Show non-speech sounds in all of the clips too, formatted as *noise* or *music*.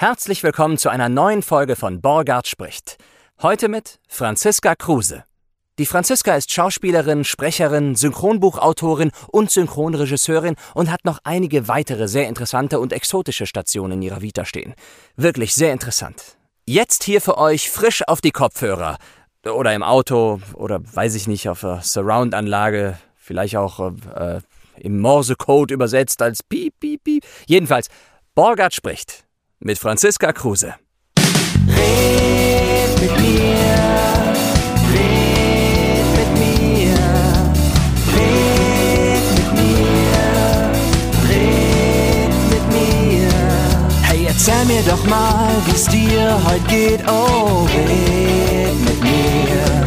Herzlich willkommen zu einer neuen Folge von Borgard spricht. Heute mit Franziska Kruse. Die Franziska ist Schauspielerin, Sprecherin, Synchronbuchautorin und Synchronregisseurin und hat noch einige weitere sehr interessante und exotische Stationen in ihrer Vita stehen. Wirklich sehr interessant. Jetzt hier für euch frisch auf die Kopfhörer. Oder im Auto oder weiß ich nicht, auf der Surround-Anlage. Vielleicht auch äh, im Morsecode übersetzt als Piep, Piep, Piep. Jedenfalls, Borgard spricht mit Franziska Kruse. Red mit mir, red mit mir, red mit mir, red mit mir. Hey, erzähl mir doch mal, wie's dir heute geht, oh, red mit mir.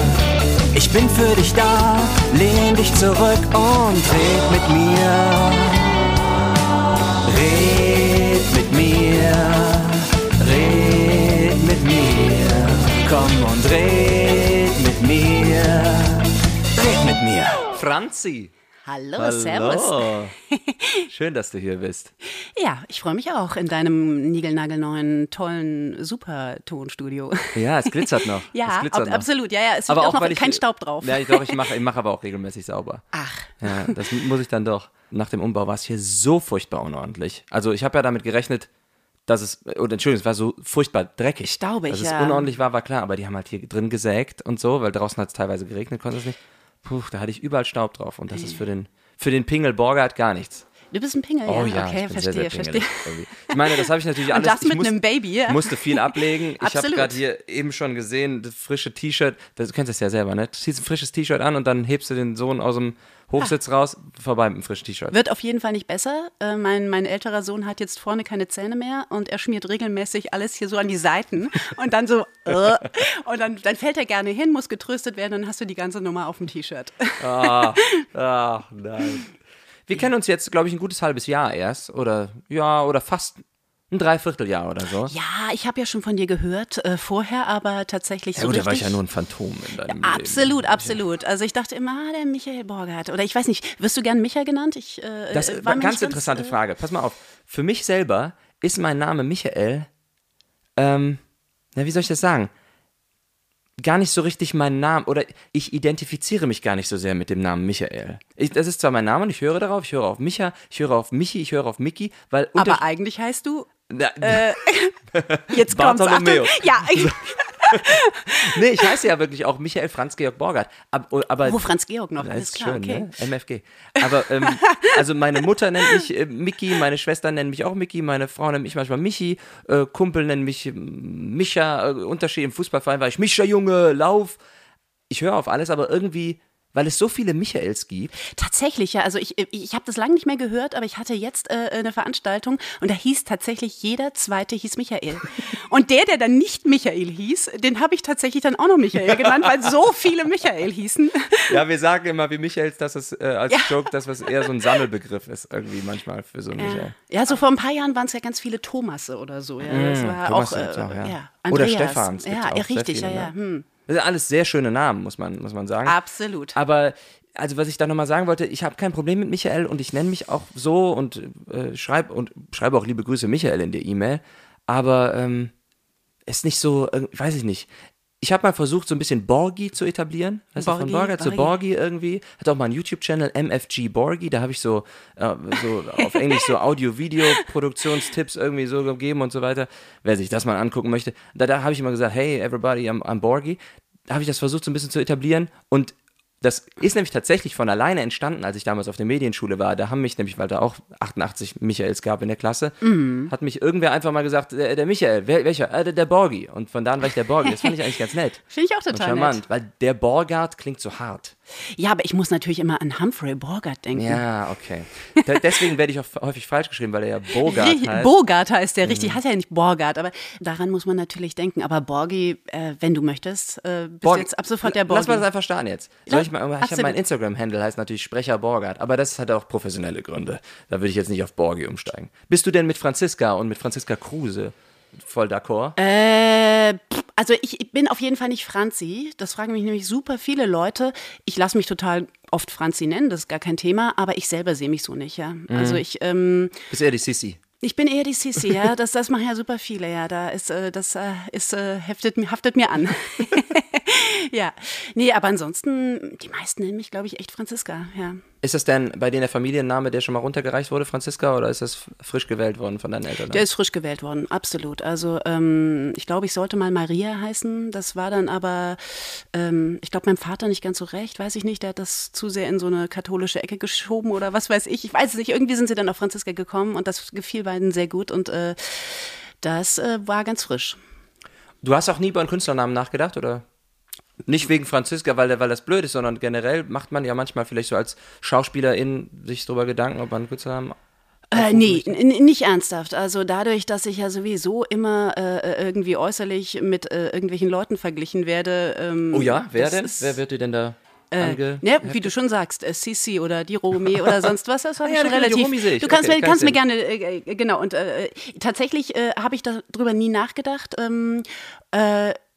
Ich bin für dich da, lehn dich zurück und red mit mir. Red mit mir, komm und red mit mir, red mit mir. Franzi. Hallo, Servus. *laughs* Schön, dass du hier bist. Ja, ich freue mich auch in deinem niegelnagelneuen, tollen Super-Tonstudio. Ja, es glitzert noch. *laughs* Ja, es glitzert ab, noch. absolut. Ja, ja, es Aber liegt auch, auch noch weil ich, kein Staub drauf. Ja, ich, doch, ich mache ich mach aber auch regelmäßig sauber. *laughs* Ach, Ja, das muss ich dann doch. Nach dem Umbau war es hier so furchtbar unordentlich. Also ich habe ja damit gerechnet, dass es, oder Entschuldigung, es war so furchtbar dreckig. Staubig, Dass es ja. unordentlich war, war klar, aber die haben halt hier drin gesägt und so, weil draußen hat es teilweise geregnet, konnte es nicht. Puh, da hatte ich überall Staub drauf und das ist für den, für den Pingel Borgert gar nichts. Du bist ein Pingel, Oh ja. okay, ich bin verstehe, sehr, sehr verstehe. irgendwie. Ich meine, das habe ich natürlich *laughs* Und alles. das ich mit muss- einem Baby, ja. musste viel ablegen. Ich habe gerade hier eben schon gesehen, das frische T-Shirt, das- du kennst das ja selber, ne? Du ziehst ein frisches T-Shirt an und dann hebst du den Sohn aus dem Hochsitz raus, vorbei mit einem frischen T-Shirt. Wird auf jeden Fall nicht besser. Äh, mein, mein älterer Sohn hat jetzt vorne keine Zähne mehr und er schmiert regelmäßig alles hier so an die Seiten *laughs* und dann so, äh, und dann, dann fällt er gerne hin, muss getröstet werden, dann hast du die ganze Nummer auf dem T-Shirt. *laughs* Ach, nein. Wir kennen uns jetzt, glaube ich, ein gutes halbes Jahr erst. Oder ja, oder fast ein Dreivierteljahr oder so. Ja, ich habe ja schon von dir gehört, äh, vorher, aber tatsächlich Ja, so gut, da war ich ja nur ein Phantom in deinem Leben. Absolut, absolut. Also ich dachte immer, ah, der Michael Borgert. Oder ich weiß nicht, wirst du gern Micha genannt? Ich, äh, Das ist war eine ganz interessante äh, Frage. Pass mal auf. Für mich selber ist mein Name Michael, ähm, na, wie soll ich das sagen? Gar nicht so richtig mein Name oder ich identifiziere mich gar nicht so sehr mit dem Namen Michael. Ich, das ist zwar mein Name und ich höre darauf, ich höre auf Micha, ich höre auf Michi, ich höre auf Mickey, weil Aber eigentlich heißt du, Na, *laughs* jetzt kommt's, Achtung. Ja, ich, *laughs* *laughs* nee, ich heiße ja wirklich auch Michael Franz Georg Borgert. Aber, aber wo Franz Georg noch, alles ist klar, schön, okay. ne? MFG. Aber ähm, *laughs* also meine Mutter nennt mich äh, Mickey, meine Schwester nennt mich auch Mickey, meine Frau nennt mich manchmal Michi, äh, Kumpel nennt mich ähm, Micha, äh, Unterschied im Fußballverein war ich Micha Junge, Lauf. Ich höre auf alles, aber irgendwie, weil es so viele Michaels gibt, Tatsächlich, ja. Also ich, ich, habe das lange nicht mehr gehört, aber ich hatte jetzt äh, eine Veranstaltung und da hieß tatsächlich jeder zweite hieß Michael. Und der, der dann nicht Michael hieß, den habe ich tatsächlich dann auch noch Michael genannt, weil so viele Michael hießen. ja, wir sagen immer wie Michaels, dass es äh, als Ja. Joke, dass was eher so ein Sammelbegriff ist, irgendwie manchmal für so einen Michael. Ja, so vor ein paar Jahren waren es ja ganz viele Thomasse oder so. Ja, das war Thomas auch, äh, auch, ja. ja. Oder gibt's Ja, auch, ja, richtig, viele, ja, ja. ne? Hm. Das sind alles sehr schöne Namen, muss man, muss man sagen. Absolut. Aber also was ich da nochmal sagen wollte, ich habe kein Problem mit Michael und ich nenne mich auch so und äh, schreibe und schreibe auch liebe Grüße Michael in der E-Mail. Aber ähm, ist nicht so, äh, weiß ich nicht. Ich habe mal versucht, so ein bisschen Borgi zu etablieren. Weißt du, von Borgi, Borger zu Borgi. Borgi irgendwie. Hat auch mal einen YouTube-Channel, MFG Borgi. Da habe ich so, äh, so auf Englisch so Audio-Video-Produktionstipps irgendwie so gegeben und so weiter. Wer sich das mal angucken möchte. Da, da habe ich immer gesagt, hey everybody, I'm, I'm Borgi. Da habe ich das versucht so ein bisschen zu etablieren und das ist nämlich tatsächlich von alleine entstanden, als ich damals auf der Medienschule war. Da haben mich nämlich, weil da auch 88 Michaels gab in der Klasse, Mhm. hat mich irgendwer einfach mal gesagt, der, der Michael, wer, welcher? Äh, der, der Borgi. Und von da an war ich der Borgi. Das fand ich eigentlich ganz nett. *laughs* Finde ich auch Und total charmant, nett. weil der Borgard klingt so hart. Ja, aber ich muss natürlich immer an Humphrey Bogart denken. Ja, okay. Da, deswegen werde ich auch häufig falsch geschrieben, weil er ja Bogart Richtig, heißt. Bogart heißt der, richtig, heißt ja nicht Borgart, aber daran muss man natürlich denken. Aber Borgi, äh, wenn du möchtest, äh, bist Borg- du jetzt ab sofort der Borgi. Lass mal das einfach starten jetzt. Soll ich mal, ich mein Instagram-Handle heißt natürlich Sprecher Borgard, aber das hat auch professionelle Gründe. Da würde ich jetzt nicht auf Borgi umsteigen. Bist du denn mit Franziska und mit Franziska Kruse voll d'accord? Äh, also ich, bin auf jeden Fall nicht Franzi. Das fragen mich nämlich super viele Leute. Ich lasse mich total oft Franzi nennen, das ist gar kein Thema, aber ich selber sehe mich so nicht, ja. Mhm. Also ich, ähm, Bist eher die Sissi. Ich bin eher die Sissi, ja. Das, das machen ja super viele, ja. Da ist, äh, das äh, ist, äh, heftet, haftet mir an. *laughs* ja. Nee, aber ansonsten, die meisten nennen mich, glaube ich, echt Franziska, ja. Ist das denn bei dir der Familienname, der schon mal runtergereicht wurde, Franziska, oder ist das frisch gewählt worden von deinen Eltern? Der ist frisch gewählt worden, absolut. Also ähm, ich glaube, ich sollte mal Maria heißen. Das war dann aber, ähm, ich glaube, meinem Vater nicht ganz so recht, weiß ich nicht. Der hat das zu sehr in so eine katholische Ecke geschoben oder was weiß ich. Ich weiß es nicht. Irgendwie sind sie dann auf Franziska gekommen und das gefiel beiden sehr gut und äh, das äh, war ganz frisch. Du hast auch nie über einen Künstlernamen nachgedacht, oder? Nicht wegen Franziska, weil, weil das blöd ist, sondern generell macht man ja manchmal vielleicht so als Schauspielerin sich darüber Gedanken, ob man Künstlernamen äh, nee, nicht ernsthaft. Also dadurch, dass ich ja sowieso immer äh, irgendwie äußerlich mit äh, irgendwelchen Leuten verglichen werde. Ähm, oh ja, wer denn? Wer wird dir denn da äh, ne, wie du schon sagst, äh, Sisi oder die Romi *laughs* oder sonst was, das war ah, ja, schon relativ. Du kannst, okay, mir, kannst mir gerne, äh, äh, genau, und äh, tatsächlich äh, habe ich darüber nie nachgedacht. Ähm,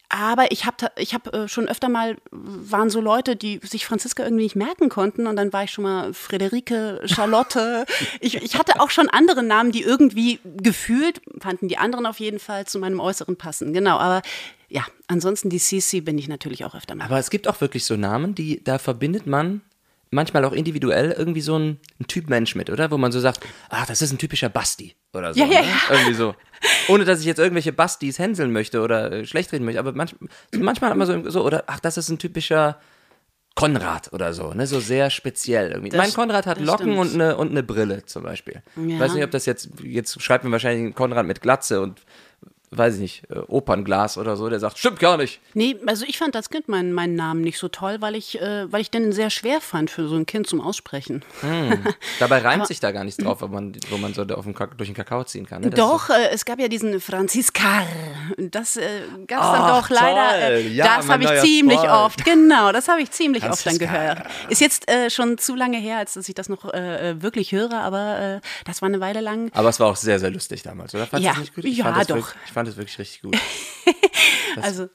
aber ich habe ich hab, äh, schon öfter mal, waren so Leute, die sich Franziska irgendwie nicht merken konnten. Und dann war ich schon mal Friederike, Charlotte. *laughs* ich, ich hatte auch schon andere Namen, die irgendwie gefühlt, fanden die anderen auf jeden Fall zu meinem Äußeren passen. Genau, aber ja, ansonsten die Sisi bin ich natürlich auch öfter mal. Aber es gibt auch wirklich so Namen, die, da verbindet man manchmal auch individuell irgendwie so ein, ein, Typ Mensch mit, oder? Wo man so sagt, ach, das ist ein typischer Basti oder so. Ja, ja, ne? ja. Irgendwie so. Ohne dass ich jetzt irgendwelche Bastis hänseln möchte oder äh, schlecht reden möchte, aber manch, manchmal hat man so, so, oder ach, das ist ein typischer Konrad oder so, ne? So sehr speziell irgendwie. Das, mein Konrad hat Locken und eine, und eine Brille zum Beispiel. Ja. Ich weiß nicht, ob das jetzt, jetzt schreibt mir wahrscheinlich Konrad mit Glatze und weiß ich nicht, äh, Opernglas oder so, der sagt, stimmt gar nicht. Nee, also ich fand als Kind meinen, meinen Namen nicht so toll, weil ich, äh, weil ich den sehr schwer fand für so ein Kind zum Aussprechen. Hm. Dabei reimt Aber, sich da gar nichts drauf, wo man, wo man so auf den, durch den Kakao ziehen kann. Ne? Doch, äh, es gab ja diesen Franziskar. Das äh, gab es dann doch leider. Äh, ja, das habe ich ziemlich Freund. oft, genau, das habe ich ziemlich oft dann gehört. Ist jetzt äh, schon zu lange her, als dass ich das noch wirklich höre, aber das war eine Weile lang. Aber es war auch sehr, sehr lustig damals, oder? Fandest ja, ja, doch. Fand es wirklich richtig gut. *laughs* also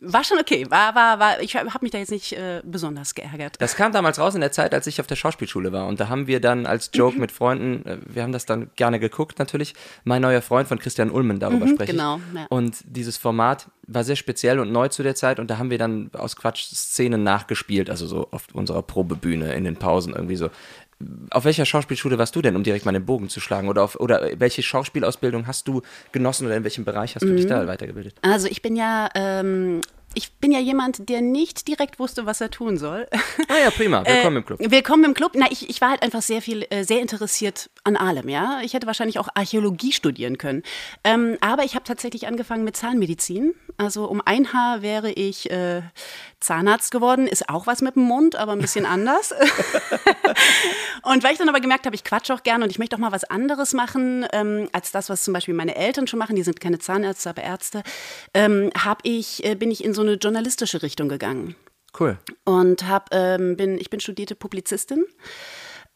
war schon okay. War, war, war, ich habe mich da jetzt nicht äh, besonders geärgert. Das kam damals raus in der Zeit, als ich auf der Schauspielschule war. Und da haben wir dann als Joke mit Freunden, äh, wir haben das dann gerne geguckt natürlich, mein neuer Freund von Christian Ulmen, darüber mhm, spreche genau, ich. Ja. Und dieses Format war sehr speziell und neu zu der Zeit. Und da haben wir dann aus Quatsch Szenen nachgespielt, also so auf unserer Probebühne in den Pausen irgendwie so auf welcher Schauspielschule warst du denn, um direkt mal den Bogen zu schlagen? Oder, auf, oder welche Schauspielausbildung hast du genossen oder in welchem Bereich hast du mhm. dich da weitergebildet? Also ich bin ja ähm, ich bin ja jemand, der nicht direkt wusste, was er tun soll. Ah ja, prima. *laughs* Willkommen äh, im Club. Willkommen im Club. Na, ich, ich war halt einfach sehr viel, äh, sehr interessiert an allem, ja. Ich hätte wahrscheinlich auch Archäologie studieren können. Ähm, aber ich habe tatsächlich angefangen mit Zahnmedizin. Also um ein Haar wäre ich äh, Zahnarzt geworden. Ist auch was mit dem Mund, aber ein bisschen anders. *laughs* und weil ich dann aber gemerkt habe, ich quatsche auch gerne und ich möchte auch mal was anderes machen, ähm, als das, was zum Beispiel meine Eltern schon machen. Die sind keine Zahnärzte, aber Ärzte. Ähm, hab ich, äh, bin ich in so eine journalistische Richtung gegangen. Cool. Und hab, ähm, bin, ich bin studierte Publizistin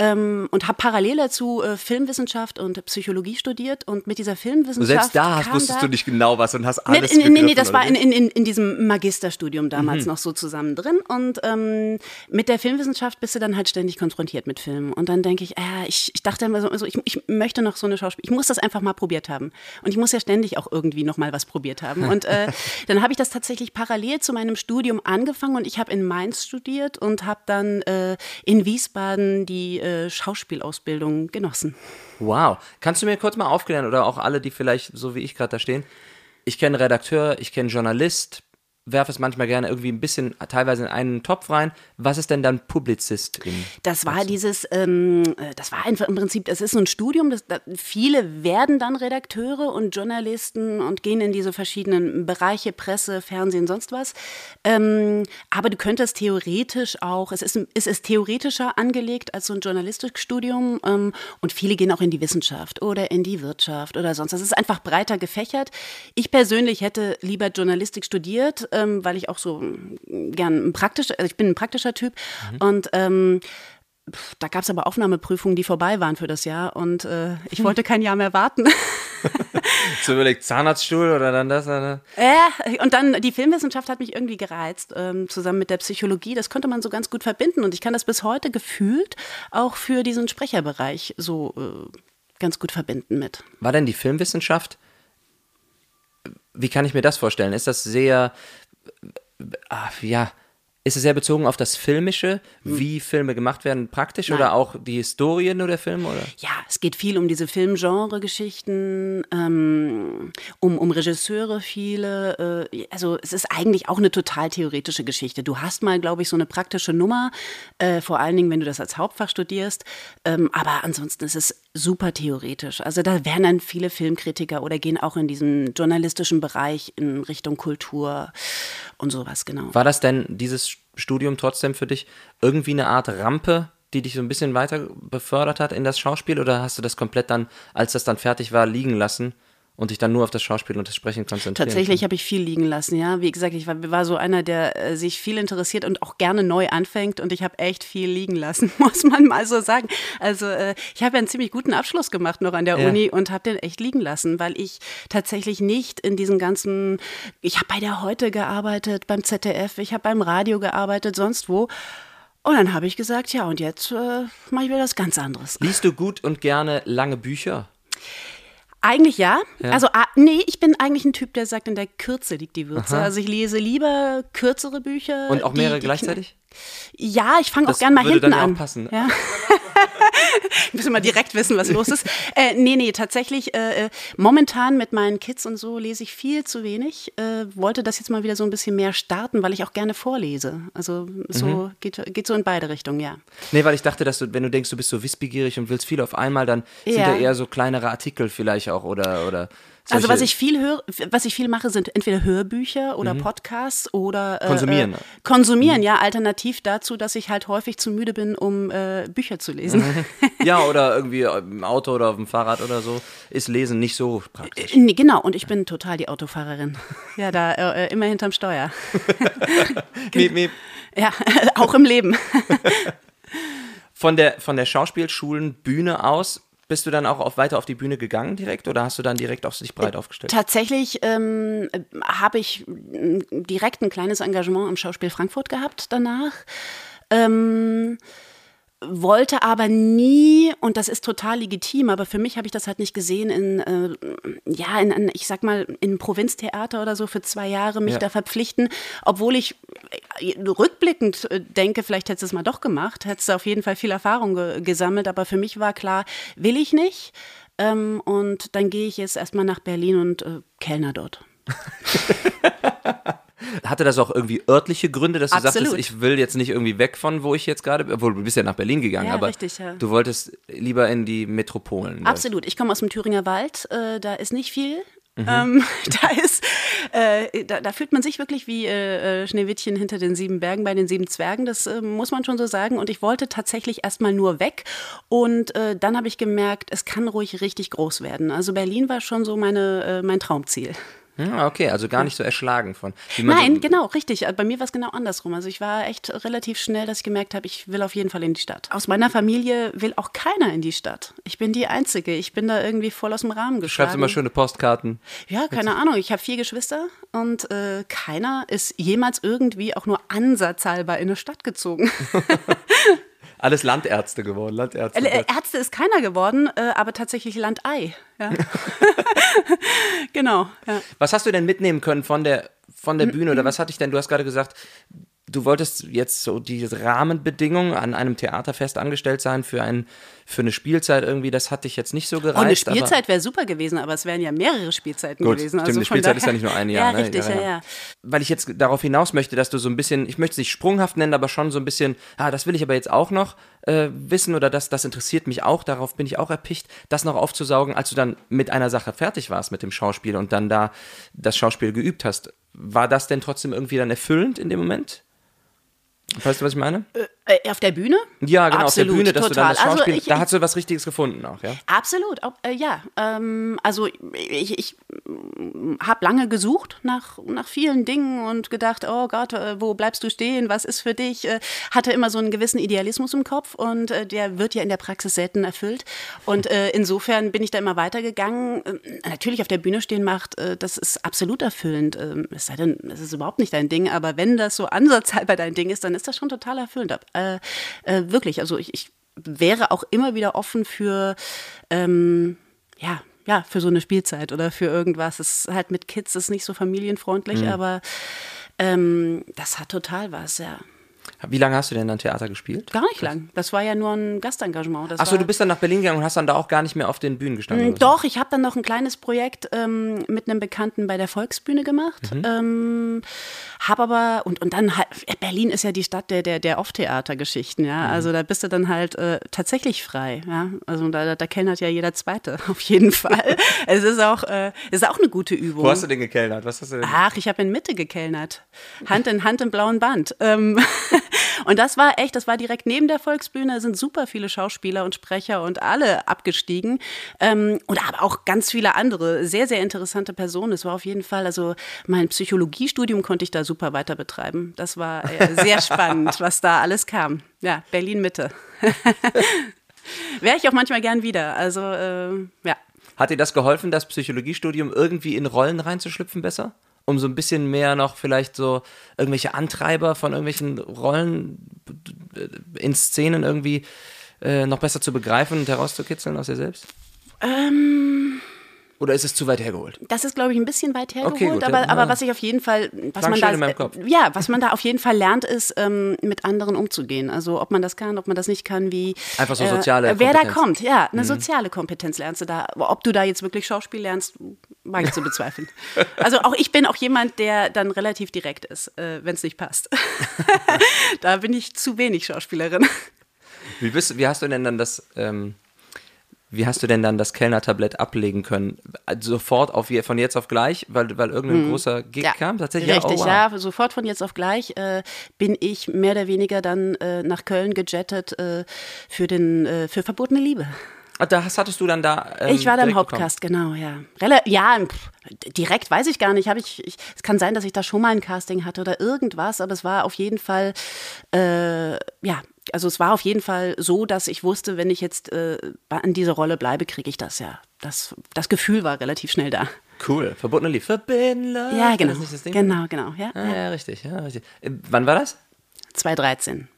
ähm, und habe parallel dazu äh, Filmwissenschaft und Psychologie studiert. Und mit dieser Filmwissenschaft. Selbst da hast, wusstest da, du nicht genau was und hast alles Nee, nee, nee das war in, in, in, diesem Magisterstudium damals mhm. noch so zusammen drin. Und ähm, mit der Filmwissenschaft bist du dann halt ständig konfrontiert mit Filmen. Und dann denke ich, äh, ich, ich dachte immer so, also ich, ich möchte noch so eine Schauspiel, ich muss das einfach mal probiert haben. Und ich muss ja ständig auch irgendwie noch mal was probiert haben. Und äh, *laughs* dann habe ich das tatsächlich parallel zu meinem Studium angefangen und ich habe in Mainz studiert und habe dann äh, in Wiesbaden die äh, Schauspielausbildung genossen. Wow. Kannst du mir kurz mal aufklären oder auch alle, die vielleicht so wie ich gerade da stehen? Ich kenne Redakteur, ich kenne Journalist, werfe es manchmal gerne irgendwie ein bisschen teilweise in einen Topf rein. Was ist denn dann Publizistin? Das war dieses, ähm, äh, das war einfach im Prinzip, es ist so ein Studium, das, das, viele werden dann Redakteure und Journalisten und gehen in diese verschiedenen Bereiche, Presse, Fernsehen, sonst was. Ähm, aber du könntest theoretisch auch, es ist, es ist theoretischer angelegt als so ein Journalistikstudium ähm, und viele gehen auch in die Wissenschaft oder in die Wirtschaft oder sonst. Das ist einfach breiter gefächert. Ich persönlich hätte lieber Journalistik studiert, ähm, weil ich auch so mm, gern ein praktischer, also ich bin ein praktischer Typ mhm. und ähm, da gab es aber Aufnahmeprüfungen, die vorbei waren für das Jahr und äh, ich hm. wollte kein Jahr mehr warten. *laughs* so überlegt, Zahnarztstuhl oder dann das? Oder? Ja, und dann die Filmwissenschaft hat mich irgendwie gereizt, ähm, zusammen mit der Psychologie. Das konnte man so ganz gut verbinden und ich kann das bis heute gefühlt auch für diesen Sprecherbereich so äh, ganz gut verbinden mit. War denn die Filmwissenschaft, wie kann ich mir das vorstellen? Ist das sehr, ah, ja, ist es sehr bezogen auf das Filmische, wie Filme gemacht werden, praktisch Nein. oder auch die Historie nur der Filme? Oder? Ja, es geht viel um diese Filmgenre-Geschichten, ähm, um, um Regisseure viele. Äh, also es ist eigentlich auch eine total theoretische Geschichte. Du hast mal, glaube ich, so eine praktische Nummer, äh, vor allen Dingen, wenn du das als Hauptfach studierst. Ähm, aber ansonsten ist es super theoretisch. Also da werden dann viele Filmkritiker oder gehen auch in diesen journalistischen Bereich in Richtung Kultur und sowas, genau. War das denn dieses Studium trotzdem für dich irgendwie eine Art Rampe, die dich so ein bisschen weiter befördert hat in das Schauspiel oder hast du das komplett dann, als das dann fertig war, liegen lassen und dich dann nur auf das Schauspiel und das Sprechen konzentrieren? Tatsächlich habe ich viel liegen lassen, ja. Wie gesagt, ich war, war so einer, der äh, sich viel interessiert und auch gerne neu anfängt und ich habe echt viel liegen lassen, *laughs* muss man mal so sagen. Also äh, ich habe ja einen ziemlich guten Abschluss gemacht noch an der Ja. Uni und habe den echt liegen lassen, weil ich tatsächlich nicht in diesen ganzen, ich habe bei der Heute gearbeitet, beim ZDF, ich habe beim Radio gearbeitet, sonst wo. Und dann habe ich gesagt, ja, und jetzt äh, mache ich wieder was ganz anderes. Liest du gut und gerne lange Bücher? Eigentlich ja. Also ah, nee, ich bin eigentlich ein Typ, der sagt, in der Kürze liegt die Würze. Also ich lese lieber kürzere Bücher. Und auch die- mehrere die gleichzeitig? Ja, ich fange auch gern mal hinten dann ja auch an. passen. Ja. *laughs* Müssen wir direkt wissen, was los ist. Äh, nee, nee, tatsächlich, äh, äh, momentan mit meinen Kids und so lese ich viel zu wenig. Äh, wollte das jetzt mal wieder so ein bisschen mehr starten, weil ich auch gerne vorlese. Also so Mhm. geht, geht so in beide Richtungen, ja. Nee, weil ich dachte, dass du, wenn du denkst, du bist so wissbegierig und willst viel auf einmal, dann sind Ja. da eher so kleinere Artikel vielleicht auch oder oder Also was ich viel höre, was ich viel mache, sind entweder Hörbücher oder Podcasts oder äh, Mhm. Konsumieren. Mhm. Äh, konsumieren, ja, alternativ dazu, dass ich halt häufig zu müde bin, um äh, Bücher zu lesen. *laughs* ja oder irgendwie im Auto oder auf dem Fahrrad oder so ist Lesen nicht so praktisch. Nee, genau, und ich bin total die Autofahrerin. Ja, da äh, immer hinterm Steuer. *laughs* Miep, miep. Ja, *laughs* auch im Leben. Von der von der Schauspielschulen Bühne aus bist du dann auch auf, weiter auf die Bühne gegangen direkt oder hast du dann direkt auf dich breit aufgestellt? Tatsächlich ähm, habe ich m, direkt ein kleines Engagement im Schauspiel Frankfurt gehabt danach. Ähm, wollte aber nie, und das ist total legitim, aber für mich habe ich das halt nicht gesehen, in, äh, ja, in, in, ich sag mal, in Provinztheater oder so für zwei Jahre mich Ja. da verpflichten, obwohl ich äh, rückblickend äh, denke, vielleicht hättest du es mal doch gemacht, hättest du auf jeden Fall viel Erfahrung ge gesammelt, aber für mich war klar, will ich nicht. Ähm, und dann gehe ich jetzt erstmal nach Berlin und äh, Kellner dort. *laughs* Hatte das auch irgendwie örtliche Gründe, dass du Absolut. sagtest, ich will jetzt nicht irgendwie weg von wo ich jetzt gerade bin, obwohl du bist ja nach Berlin gegangen, Ja, aber richtig, ja. du wolltest lieber in die Metropolen. Absolut. Ich komme aus dem Thüringer Wald. Äh, da ist nicht viel. Mhm. Ähm, *laughs* da ist, äh, da, da fühlt man sich wirklich wie äh, äh, Schneewittchen hinter den sieben Bergen bei den sieben Zwergen. Das äh, muss man schon so sagen. Und ich wollte tatsächlich erstmal nur weg. Und äh, dann habe ich gemerkt, es kann ruhig richtig groß werden. Also Berlin war schon so meine, äh, mein Traumziel. Ah, okay, also gar nicht so erschlagen von. Nein, so, genau, richtig. Bei mir war es genau andersrum. Also ich war echt relativ schnell, dass ich gemerkt habe, ich will auf jeden Fall in die Stadt. Aus meiner Familie will auch keiner in die Stadt. Ich bin die Einzige. Ich bin da irgendwie voll aus dem Rahmen geschlagen. schreibst immer schöne Postkarten. Ja, keine Ahnung. Ich habe vier Geschwister und äh, keiner ist jemals irgendwie auch nur ansatzhalber in eine Stadt gezogen. *laughs* *laughs* Alles Landärzte geworden, Landärzte. Äh, Ärzte ist keiner geworden, äh, aber tatsächlich Landei. Ja. *laughs* genau. Ja. Was hast du denn mitnehmen können von der, von der Bühne oder was hatte ich denn? Du hast gerade gesagt, du wolltest jetzt so die Rahmenbedingungen an einem Theaterfest angestellt sein für, ein, für eine Spielzeit irgendwie. Das hat dich jetzt nicht so gereizt. Oh, eine Spielzeit wäre super gewesen, aber es wären ja mehrere Spielzeiten Gut, gewesen. stimmt, also eine Spielzeit ist ja nicht nur ein *laughs* Jahr. Ja, ne? richtig, ja, ja. Weil ich jetzt darauf hinaus möchte, dass du so ein bisschen, ich möchte es nicht sprunghaft nennen, aber schon so ein bisschen, ah, das will ich aber jetzt auch noch äh, wissen oder das, das interessiert mich auch, darauf bin ich auch erpicht, das noch aufzusaugen, als du dann mit einer Sache fertig warst mit dem Schauspiel und dann da das Schauspiel geübt hast. War das denn trotzdem irgendwie dann erfüllend in dem Moment? Weißt du, was ich meine? Äh, auf der Bühne? Ja, genau, auf der Absolut, Bühne, dass du dann das total. Also Schauspiel, ich- da hast du was Richtiges gefunden auch, ja? Absolut, äh, ja. Ähm, also ich, ich habe lange gesucht nach, nach vielen Dingen und gedacht, oh Gott, äh, wo bleibst du stehen, was ist für dich? Äh, hatte immer so einen gewissen Idealismus im Kopf und äh, der wird ja in der Praxis selten erfüllt. Und insofern bin ich da immer weitergegangen. Äh, natürlich auf der Bühne stehen macht, das ist absolut erfüllend. Ähm, es sei denn, es ist überhaupt nicht dein Ding, aber wenn das so ansatzhalber dein Ding ist, dann ist das schon total erfüllend. Äh, äh, wirklich, also ich, ich wäre auch immer wieder offen für, ähm, ja, ja, für so eine Spielzeit oder für irgendwas. Es ist halt mit Kids ist nicht so familienfreundlich, aber ähm, das hat total was, ja. Wie lange hast du denn dann Theater gespielt? Gar nicht lang. Das war ja nur ein Gastengagement. Achso, du bist dann nach Berlin gegangen und hast dann da auch gar nicht mehr auf den Bühnen gestanden. So? Doch, ich habe dann noch ein kleines Projekt ähm, mit einem Bekannten bei der Volksbühne gemacht. Mhm. Ähm, hab aber, und, und dann halt, Berlin ist ja die Stadt der, der, der Off-Theater-Geschichten, ja. Mhm. Also da bist du dann halt äh, tatsächlich frei, ja. Also da, da kellnert ja jeder Zweite, *laughs* auf jeden Fall. *laughs* es ist auch, äh, ist auch eine gute Übung. Wo hast du den gekellnert? Was hast du denn? Ach, ich habe in Mitte gekellnert. Hand in Hand im blauen Band. Ähm, *laughs* *laughs* und das war echt, das war direkt neben der Volksbühne. Da sind super viele Schauspieler und Sprecher und alle abgestiegen. Ähm, und aber auch ganz viele andere, sehr, sehr interessante Personen. Es war auf jeden Fall, also mein Psychologiestudium konnte ich da super weiter betreiben. Das war äh, sehr *laughs* spannend, was da alles kam. Ja, Berlin Mitte. *laughs* Wäre ich auch manchmal gern wieder. Also, äh, ja. Hat dir das geholfen, das Psychologiestudium irgendwie in Rollen reinzuschlüpfen besser? Um so ein bisschen mehr noch vielleicht so irgendwelche Antreiber von irgendwelchen Rollen äh, in Szenen irgendwie äh, noch besser zu begreifen und herauszukitzeln aus dir selbst? Ähm. Oder ist es zu weit hergeholt? Das ist, glaube ich, ein bisschen weit hergeholt, Okay, gut, aber, aber ja. was ich auf jeden Fall, was man da, in meinem Kopf. ja, was man da auf jeden Fall lernt, ist, ähm, mit anderen umzugehen. Also ob man das kann, ob man das nicht kann, wie Einfach so soziale äh, wer da Kompetenz. Mhm. kommt, ja, eine soziale Kompetenz lernst du da. Ob du da jetzt wirklich Schauspiel lernst, mag ich zu bezweifeln. *laughs* also auch ich bin auch jemand, der dann relativ direkt ist, äh, wenn es nicht passt. *laughs* da bin ich zu wenig Schauspielerin. Wie, bist, wie hast du denn dann das, ähm, wie hast du denn dann das Kellner-Tablett ablegen können? Sofort auf, von jetzt auf gleich, weil, weil irgendein großer Gig kam? Tatsächlich? Richtig, oh, wow. ja, sofort von jetzt auf gleich äh, bin ich mehr oder weniger dann äh, nach Köln gejettet äh, für den äh, für verbotene Liebe. Ah, Da hast, hattest du dann da. Ähm, ich war da im Hauptcast, genau, ja. Rela ja, pff, direkt weiß ich gar nicht. Hab ich, ich, es kann sein, dass ich da schon mal ein Casting hatte oder irgendwas, aber es war auf jeden Fall, äh, ja, also es war auf jeden Fall so, dass ich wusste, wenn ich jetzt äh, an dieser Rolle bleibe, kriege ich das ja. Das, das Gefühl war relativ schnell da. Cool. Verbotene Liebe. Verbinden. Ja, genau. Das das? Genau, genau, ja. Ah, ja, richtig, ja, richtig. Äh, wann war das? 2013.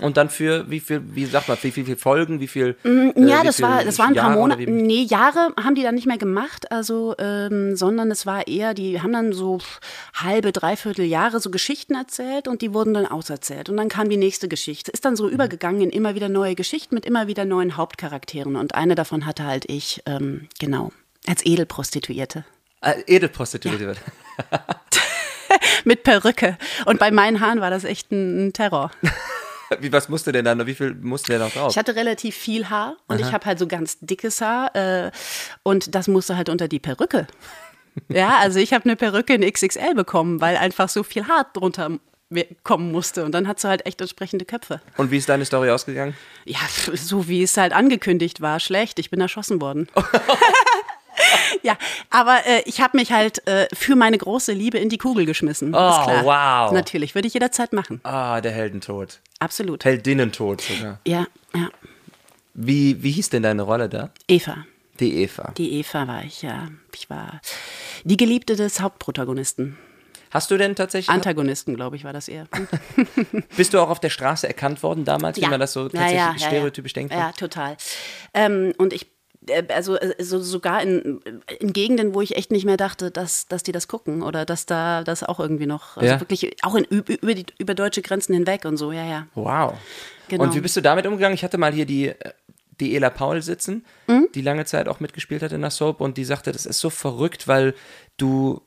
Und dann für wie viel, wie sagt man, wie viel, wie viel Folgen, wie viel? äh, Mm, Ja, wie das viel war, das waren ein paar Monate. Nee, Jahre haben die dann nicht mehr gemacht, also, ähm, sondern es war eher, die haben dann so halbe, dreiviertel Jahre so Geschichten erzählt und die wurden dann auserzählt. Und dann kam die nächste Geschichte. Ist dann so übergegangen in immer wieder neue Geschichten mit immer wieder neuen Hauptcharakteren. Und eine davon hatte halt ich, ähm, genau, als Edelprostituierte. Äh, Edelprostituierte wird. *laughs* *laughs* Mit Perücke. Und bei meinen Haaren war das echt ein, Terror. *laughs* Wie, was musste denn dann, wie viel musste der noch drauf? Ich hatte relativ viel Haar und ich habe halt so ganz dickes Haar äh, und das musste halt unter die Perücke. *laughs* Ja, also ich habe eine Perücke in XXL bekommen, weil einfach so viel Haar drunter kommen musste und dann hat sie halt echt entsprechende Köpfe. Und wie ist deine Story ausgegangen? Ja, so wie es halt angekündigt war, schlecht. Ich bin erschossen worden. *laughs* ja, aber äh, ich habe mich halt äh, für meine große Liebe in die Kugel geschmissen. Oh, wow. Natürlich, würde ich jederzeit machen. Ah, der Heldentod. Absolut. Heldinnentod sogar. Ja, ja. Wie, wie hieß denn deine Rolle da? Eva. Die Eva. Die Eva war ich, ja. Ich war die Geliebte des Hauptprotagonisten. Hast du denn tatsächlich, Antagonisten, glaube ich, war das eher. *laughs* bist du auch auf der Straße erkannt worden damals, wie man das so tatsächlich stereotypisch ja. denkt? Ja, total. Ähm, und ich, äh, also äh, so, sogar in, in Gegenden, wo ich echt nicht mehr dachte, dass, dass die das gucken oder dass da das auch irgendwie noch, also Ja. wirklich auch in, über, die, über deutsche Grenzen hinweg und so, ja, ja. Wow. Genau. Und wie bist du damit umgegangen? Ich hatte mal hier die, äh, die Ela Paul sitzen, Mhm. die lange Zeit auch mitgespielt hat in der Soap und die sagte, das ist so verrückt, weil du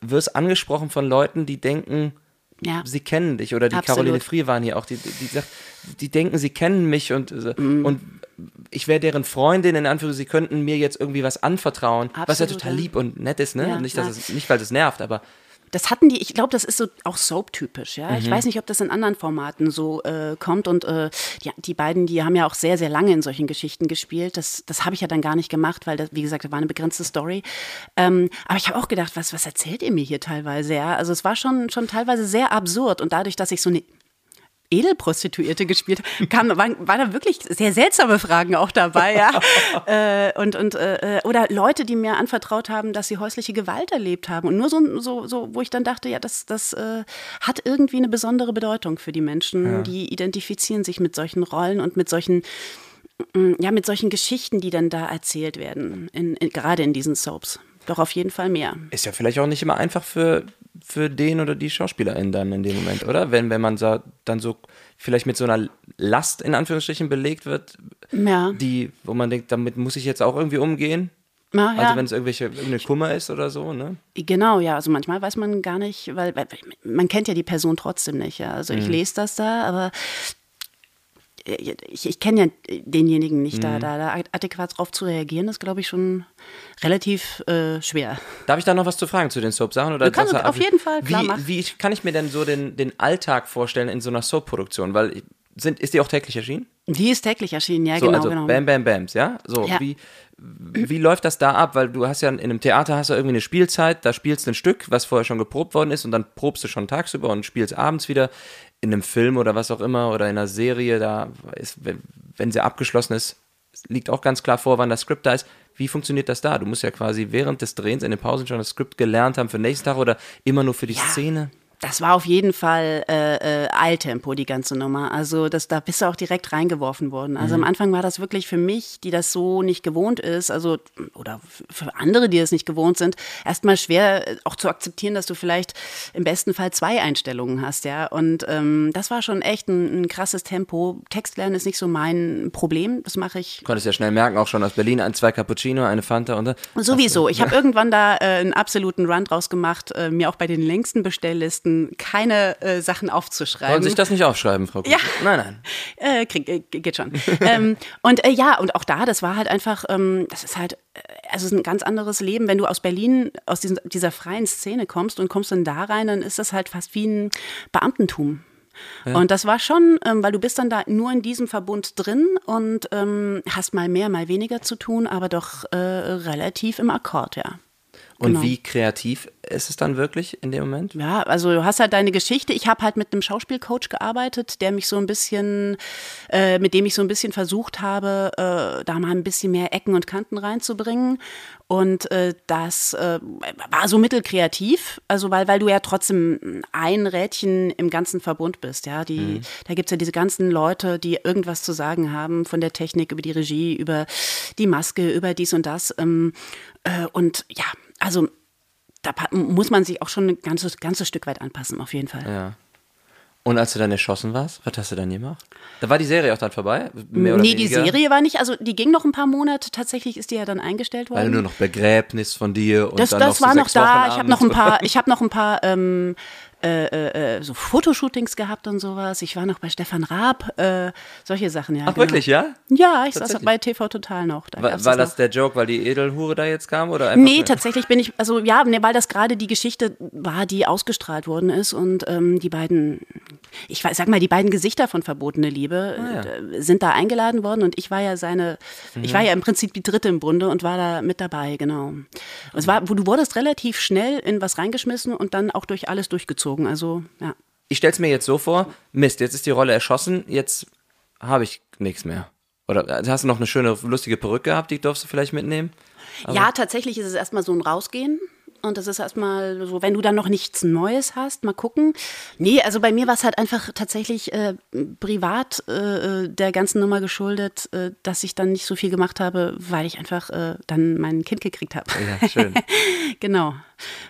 wirst angesprochen von Leuten, die denken, Ja. sie kennen dich oder die Absolut. Caroline Frier waren hier auch, die, die, die sagt, die denken, sie kennen mich und, Mhm. und ich wäre deren Freundin, in Anführungszeichen, sie könnten mir jetzt irgendwie was anvertrauen, was ja Absolut, total ja. lieb und nett ist, ne? Ja, nicht, dass ja. es, nicht, weil es nervt, aber Das hatten die, ich glaube, das ist so auch Soap-typisch, ja. Mhm. Ich weiß nicht, ob das in anderen Formaten so äh, kommt. Und äh, die, die beiden, die haben ja auch sehr, sehr lange in solchen Geschichten gespielt. Das, das habe ich ja dann gar nicht gemacht, weil das, wie gesagt, da war eine begrenzte Story. Ähm, aber ich habe auch gedacht, was, was erzählt ihr mir hier teilweise? Ja, also es war schon, schon teilweise sehr absurd. Und dadurch, dass ich so eine Edelprostituierte gespielt kam, waren, waren da wirklich sehr seltsame Fragen auch dabei, ja. *laughs* äh, und, und, äh, oder Leute, die mir anvertraut haben, dass sie häusliche Gewalt erlebt haben. Und nur so, so, so wo ich dann dachte, ja, das, das äh, hat irgendwie eine besondere Bedeutung für die Menschen. Ja. Die identifizieren sich mit solchen Rollen und mit solchen mm, ja, mit solchen Geschichten, die dann da erzählt werden, in, in, gerade in diesen Soaps. Doch auf jeden Fall mehr. Ist ja vielleicht auch nicht immer einfach für für den oder die Schauspielerin dann in dem Moment, oder? Wenn, wenn man so, dann so vielleicht mit so einer Last in Anführungsstrichen belegt wird, ja. die, wo man denkt, damit muss ich jetzt auch irgendwie umgehen. Ja, also ja. wenn es irgendwelche irgendeine Kummer ist oder so, ne? Genau, ja. Also manchmal weiß man gar nicht, weil, weil man kennt ja die Person trotzdem nicht. Ja. Also ich mhm. lese das da, aber ich, ich kenne ja denjenigen nicht, mhm. da, da, da adäquat drauf zu reagieren, ist, glaube ich, schon relativ äh, schwer. Darf ich da noch was zu fragen zu den Soap-Sachen? Du kannst auf jeden Fall, klar wie, wie kann ich mir denn so den, den Alltag vorstellen in so einer Soap-Produktion? Weil sind, ist die auch täglich erschienen? Die ist täglich erschienen, ja, so, genau, also genau. Bam Bam Bams, ja? So, ja. wie wie läuft das da ab? Weil du hast ja in einem Theater hast du irgendwie eine Spielzeit, da spielst du ein Stück, was vorher schon geprobt worden ist und dann probst du schon tagsüber und spielst abends wieder in einem Film oder was auch immer oder in einer Serie, da ist, wenn sie abgeschlossen ist, liegt auch ganz klar vor, wann das Skript da ist. Wie funktioniert das da? Du musst ja quasi während des Drehens in den Pausen schon das Skript gelernt haben für den nächsten Tag oder immer nur für die ja. Szene? Das war auf jeden Fall äh, äh, Eiltempo, die ganze Nummer. Also das, da bist du auch direkt reingeworfen worden. Also mhm. am Anfang war das wirklich für mich, die das so nicht gewohnt ist, also oder für andere, die das nicht gewohnt sind, erstmal schwer äh, auch zu akzeptieren, dass du vielleicht im besten Fall zwei Einstellungen hast, ja. Und ähm, das war schon echt ein, ein krasses Tempo. Textlernen ist nicht so mein Problem. Das mache ich. Du konntest ja schnell merken, auch schon aus Berlin, ein zwei Cappuccino, eine Fanta und Sowieso. Ich habe *laughs* irgendwann da äh, einen absoluten Run draus gemacht, äh, mir auch bei den längsten Bestelllisten keine äh, Sachen aufzuschreiben. Wollen sich das nicht aufschreiben, Frau Kuh? Ja. Nein, nein. *laughs* Äh, krieg, äh, geht schon. ähm, und äh, ja, und auch da, das war halt einfach, ähm, das ist halt, äh, also ein ganz anderes Leben. Wenn du aus Berlin, aus diesen, dieser freien Szene kommst und kommst dann da rein, dann ist das halt fast wie ein Beamtentum. Ja. Und das war schon, ähm, weil du bist dann da nur in diesem Verbund drin und ähm, hast mal mehr, mal weniger zu tun, aber doch äh, relativ im Akkord, ja. Und genau. wie kreativ ist es dann wirklich in dem Moment? Ja, also du hast halt deine Geschichte. Ich habe halt mit einem Schauspielcoach gearbeitet, der mich so ein bisschen, äh, mit dem ich so ein bisschen versucht habe, äh, da mal ein bisschen mehr Ecken und Kanten reinzubringen. Und äh, das äh, war so mittelkreativ, also weil, weil du ja trotzdem ein Rädchen im ganzen Verbund bist. Ja, die, mhm. da gibt's ja diese ganzen Leute, die irgendwas zu sagen haben, von der Technik über die Regie, über die Maske, über dies und das. Ähm, äh, und ja, also da muss man sich auch schon ein ganzes, ganzes Stück weit anpassen, auf jeden Fall. Ja. Und als du dann erschossen warst, was hast du dann gemacht? Da war die Serie auch dann vorbei? Mehr nee, die Serie war nicht, also die ging noch ein paar Monate, tatsächlich ist die ja dann eingestellt worden. Weil nur noch Begräbnis von dir und das, dann das noch war so noch da. Ich habe noch ein paar, ich habe noch ein paar ähm, äh, äh, äh, so Fotoshootings gehabt und sowas. Ich war noch bei Stefan Raab, äh, solche Sachen, ja. Ach, genau. wirklich, ja? Ja, ich saß bei TV Total noch. Da war, war das, das der Joke, weil die Edelhure da jetzt kam? Oder nee, tatsächlich bin ich, also ja, nee, weil das gerade die Geschichte war, die ausgestrahlt worden ist und ähm, die beiden, ich sag mal, die beiden Gesichter von Verbotene Liebe ah, ja. Sind da eingeladen worden und ich war ja seine, mhm. ich war ja im Prinzip die Dritte im Bunde und war da mit dabei, genau. Und es war, du wurdest relativ schnell in was reingeschmissen und dann auch durch alles durchgezogen gezogen. Also, ja. Ich stelle es mir jetzt so vor, Mist, jetzt ist die Rolle erschossen, jetzt habe ich nichts mehr. Oder also hast du noch eine schöne, lustige Perücke gehabt, die darfst du vielleicht mitnehmen? Aber ja, tatsächlich ist es erstmal so ein Rausgehen. Und das ist erstmal so, wenn du dann noch nichts Neues hast, mal gucken. Nee, also bei mir war es halt einfach tatsächlich äh, privat äh, der ganzen Nummer geschuldet, äh, dass ich dann nicht so viel gemacht habe, weil ich einfach äh, dann mein Kind gekriegt habe. Ja, schön. *laughs* genau.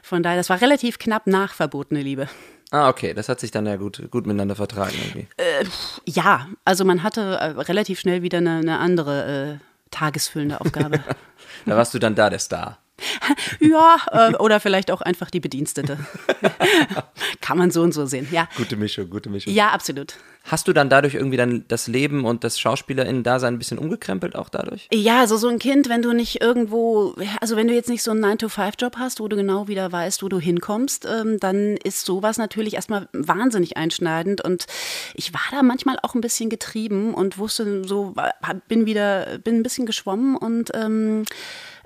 Von daher, das war relativ knapp nach verbotene Liebe. Ah, okay, das hat sich dann ja gut, gut miteinander vertragen irgendwie. Äh, ja, also man hatte äh, relativ schnell wieder eine, eine andere tagesfüllende Aufgabe. *laughs* da warst du dann da der Star. *laughs* ja, äh, oder vielleicht auch einfach die Bedienstete. *laughs* Kann man so und so sehen, ja. Gute Mischung, gute Mischung. Ja, absolut. Hast du dann dadurch irgendwie dann das Leben und das Schauspielerinnen-Dasein ein bisschen umgekrempelt auch dadurch? Ja, also so ein Kind, wenn du nicht irgendwo, also wenn du jetzt nicht so einen 9-to-5-Job hast, wo du genau wieder weißt, wo du hinkommst, ähm, dann ist sowas natürlich erstmal wahnsinnig einschneidend und ich war da manchmal auch ein bisschen getrieben und wusste so, bin wieder, bin ein bisschen geschwommen und ähm,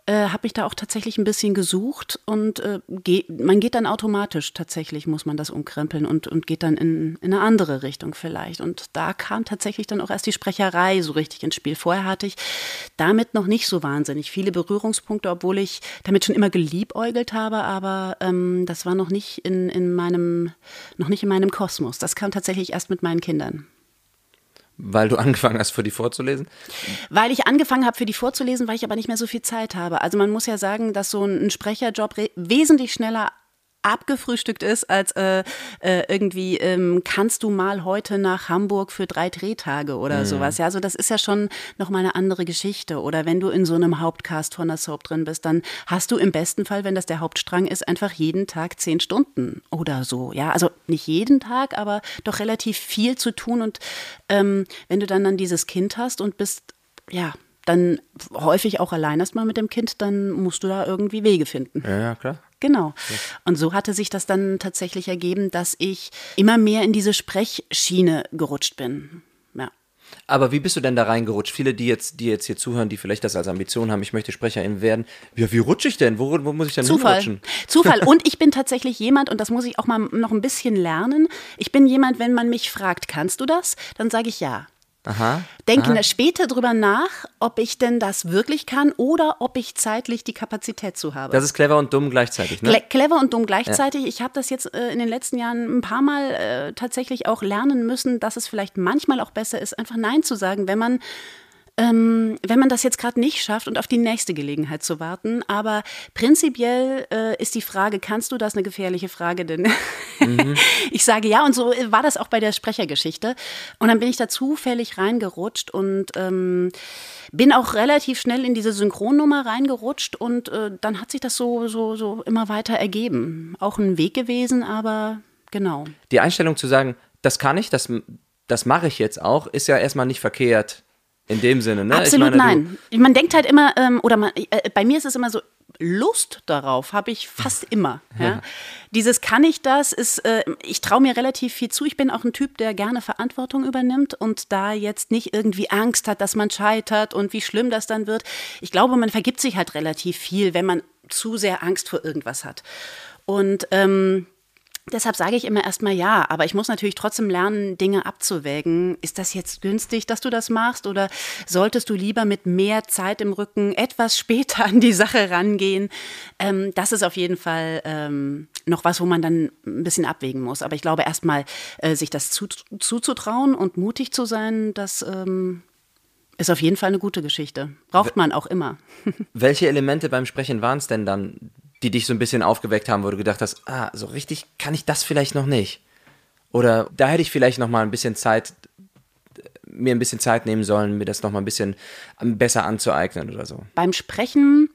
äh, habe ich da auch tatsächlich ein bisschen gesucht und äh, geh, man geht dann automatisch tatsächlich, muss man das umkrempeln und, und geht dann in, in eine andere Richtung vielleicht. Und da kam tatsächlich dann auch erst die Sprecherei so richtig ins Spiel. Vorher hatte ich damit noch nicht so wahnsinnig viele Berührungspunkte, obwohl ich damit schon immer geliebäugelt habe, aber ähm, das war noch nicht in, in meinem, noch nicht in meinem Kosmos. Das kam tatsächlich erst mit meinen Kindern. Weil du *laughs* angefangen hast, für die vorzulesen? Weil ich angefangen habe, für die vorzulesen, weil ich aber nicht mehr so viel Zeit habe. Also man muss ja sagen, dass so ein Sprecherjob wesentlich schneller abgefrühstückt ist, als äh, äh, irgendwie ähm, kannst du mal heute nach Hamburg für drei Drehtage oder mhm. sowas. Ja, also das ist ja schon nochmal eine andere Geschichte. Oder wenn du in so einem Hauptcast von der Soap drin bist, dann hast du im besten Fall, wenn das der Hauptstrang ist, einfach jeden Tag zehn Stunden oder so. Ja, also nicht jeden Tag, aber doch relativ viel zu tun. Und ähm, wenn du dann dann dieses Kind hast und bist, ja, dann häufig auch allein erstmal mit dem Kind, dann musst du da irgendwie Wege finden. Ja, ja klar. Genau. Und so hatte sich das dann tatsächlich ergeben, dass ich immer mehr in diese Sprechschiene gerutscht bin. Ja. Aber wie bist du denn da reingerutscht? Viele, die jetzt, die jetzt hier zuhören, die vielleicht das als Ambition haben, ich möchte Sprecherin werden. Ja, wie rutsche ich denn? Wo, wo muss ich denn Zufall. hinrutschen? Zufall. *laughs* Und ich bin tatsächlich jemand, und das muss ich auch mal noch ein bisschen lernen. Ich bin jemand, wenn man mich fragt, kannst du das? Dann sage ich ja. Aha. Denke aha. später drüber nach, ob ich denn das wirklich kann oder ob ich zeitlich die Kapazität zu habe. Das ist clever und dumm gleichzeitig, ne? Cle clever und dumm gleichzeitig. Ja. Ich habe das jetzt äh, in den letzten Jahren ein paar Mal äh, tatsächlich auch lernen müssen, dass es vielleicht manchmal auch besser ist, einfach Nein zu sagen, wenn man ähm, wenn man das jetzt gerade nicht schafft und auf die nächste Gelegenheit zu warten. Aber prinzipiell äh, ist die Frage, kannst du das eine gefährliche Frage? Denn mhm. *laughs* ich sage ja und so war das auch bei der Sprechergeschichte. Und dann bin ich da zufällig reingerutscht und ähm, bin auch relativ schnell in diese Synchronnummer reingerutscht und äh, dann hat sich das so, so, so immer weiter ergeben. Auch ein Weg gewesen, aber genau. Die Einstellung zu sagen, das kann ich, das, das mache ich jetzt auch, ist ja erstmal nicht verkehrt. In dem Sinne, ne? Absolut meine, nein. Man denkt halt immer, ähm, oder man, äh, bei mir ist es immer so, Lust darauf habe ich fast *laughs* immer. Ja? Dieses kann ich das ist, äh, ich traue mir relativ viel zu. Ich bin auch ein Typ, der gerne Verantwortung übernimmt und da jetzt nicht irgendwie Angst hat, dass man scheitert und wie schlimm das dann wird. Ich glaube, man vergibt sich halt relativ viel, wenn man zu sehr Angst vor irgendwas hat. Und ähm, Deshalb sage ich immer erstmal ja, aber ich muss natürlich trotzdem lernen, Dinge abzuwägen. Ist das jetzt günstig, dass du das machst oder solltest du lieber mit mehr Zeit im Rücken etwas *laughs* später an die Sache rangehen? Ähm, das ist auf jeden Fall ähm, noch was, wo man dann ein bisschen abwägen muss. Aber ich glaube, erstmal äh, sich das zu, zuzutrauen und mutig zu sein, das ähm, ist auf jeden Fall eine gute Geschichte. Braucht man auch immer. *laughs* Welche Elemente beim Sprechen waren es denn dann, die dich so ein bisschen aufgeweckt haben, wo du gedacht hast, ah, so richtig kann ich das vielleicht noch nicht? Oder da hätte ich vielleicht noch mal ein bisschen Zeit, mir ein bisschen Zeit nehmen sollen, mir das noch mal ein bisschen besser anzueignen oder so. Beim Sprechen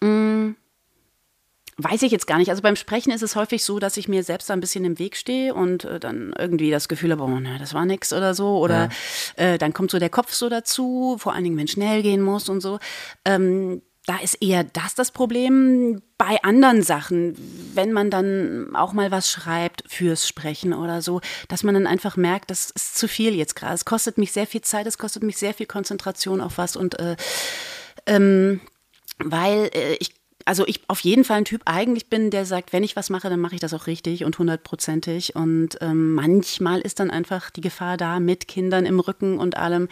mh, mm, weiß ich jetzt gar nicht. Also beim Sprechen ist es häufig so, dass ich mir selbst da ein bisschen im Weg stehe und äh, dann irgendwie das Gefühl habe, oh, ne, das war nix oder so. Oder ja. äh, dann kommt so der Kopf so dazu, vor allen Dingen, wenn schnell gehen muss und so. Ähm, da ist eher das das Problem. Bei anderen Sachen, wenn man dann auch mal was schreibt fürs Sprechen oder so, dass man dann einfach merkt, das ist zu viel jetzt gerade. Es kostet mich sehr viel Zeit, es kostet mich sehr viel Konzentration auf was und äh, ähm, weil äh, ich also ich auf jeden Fall ein Typ eigentlich bin, der sagt, wenn ich was mache, dann mache ich das auch richtig und hundertprozentig. Und ähm, manchmal ist dann einfach die Gefahr da mit Kindern im Rücken und allem,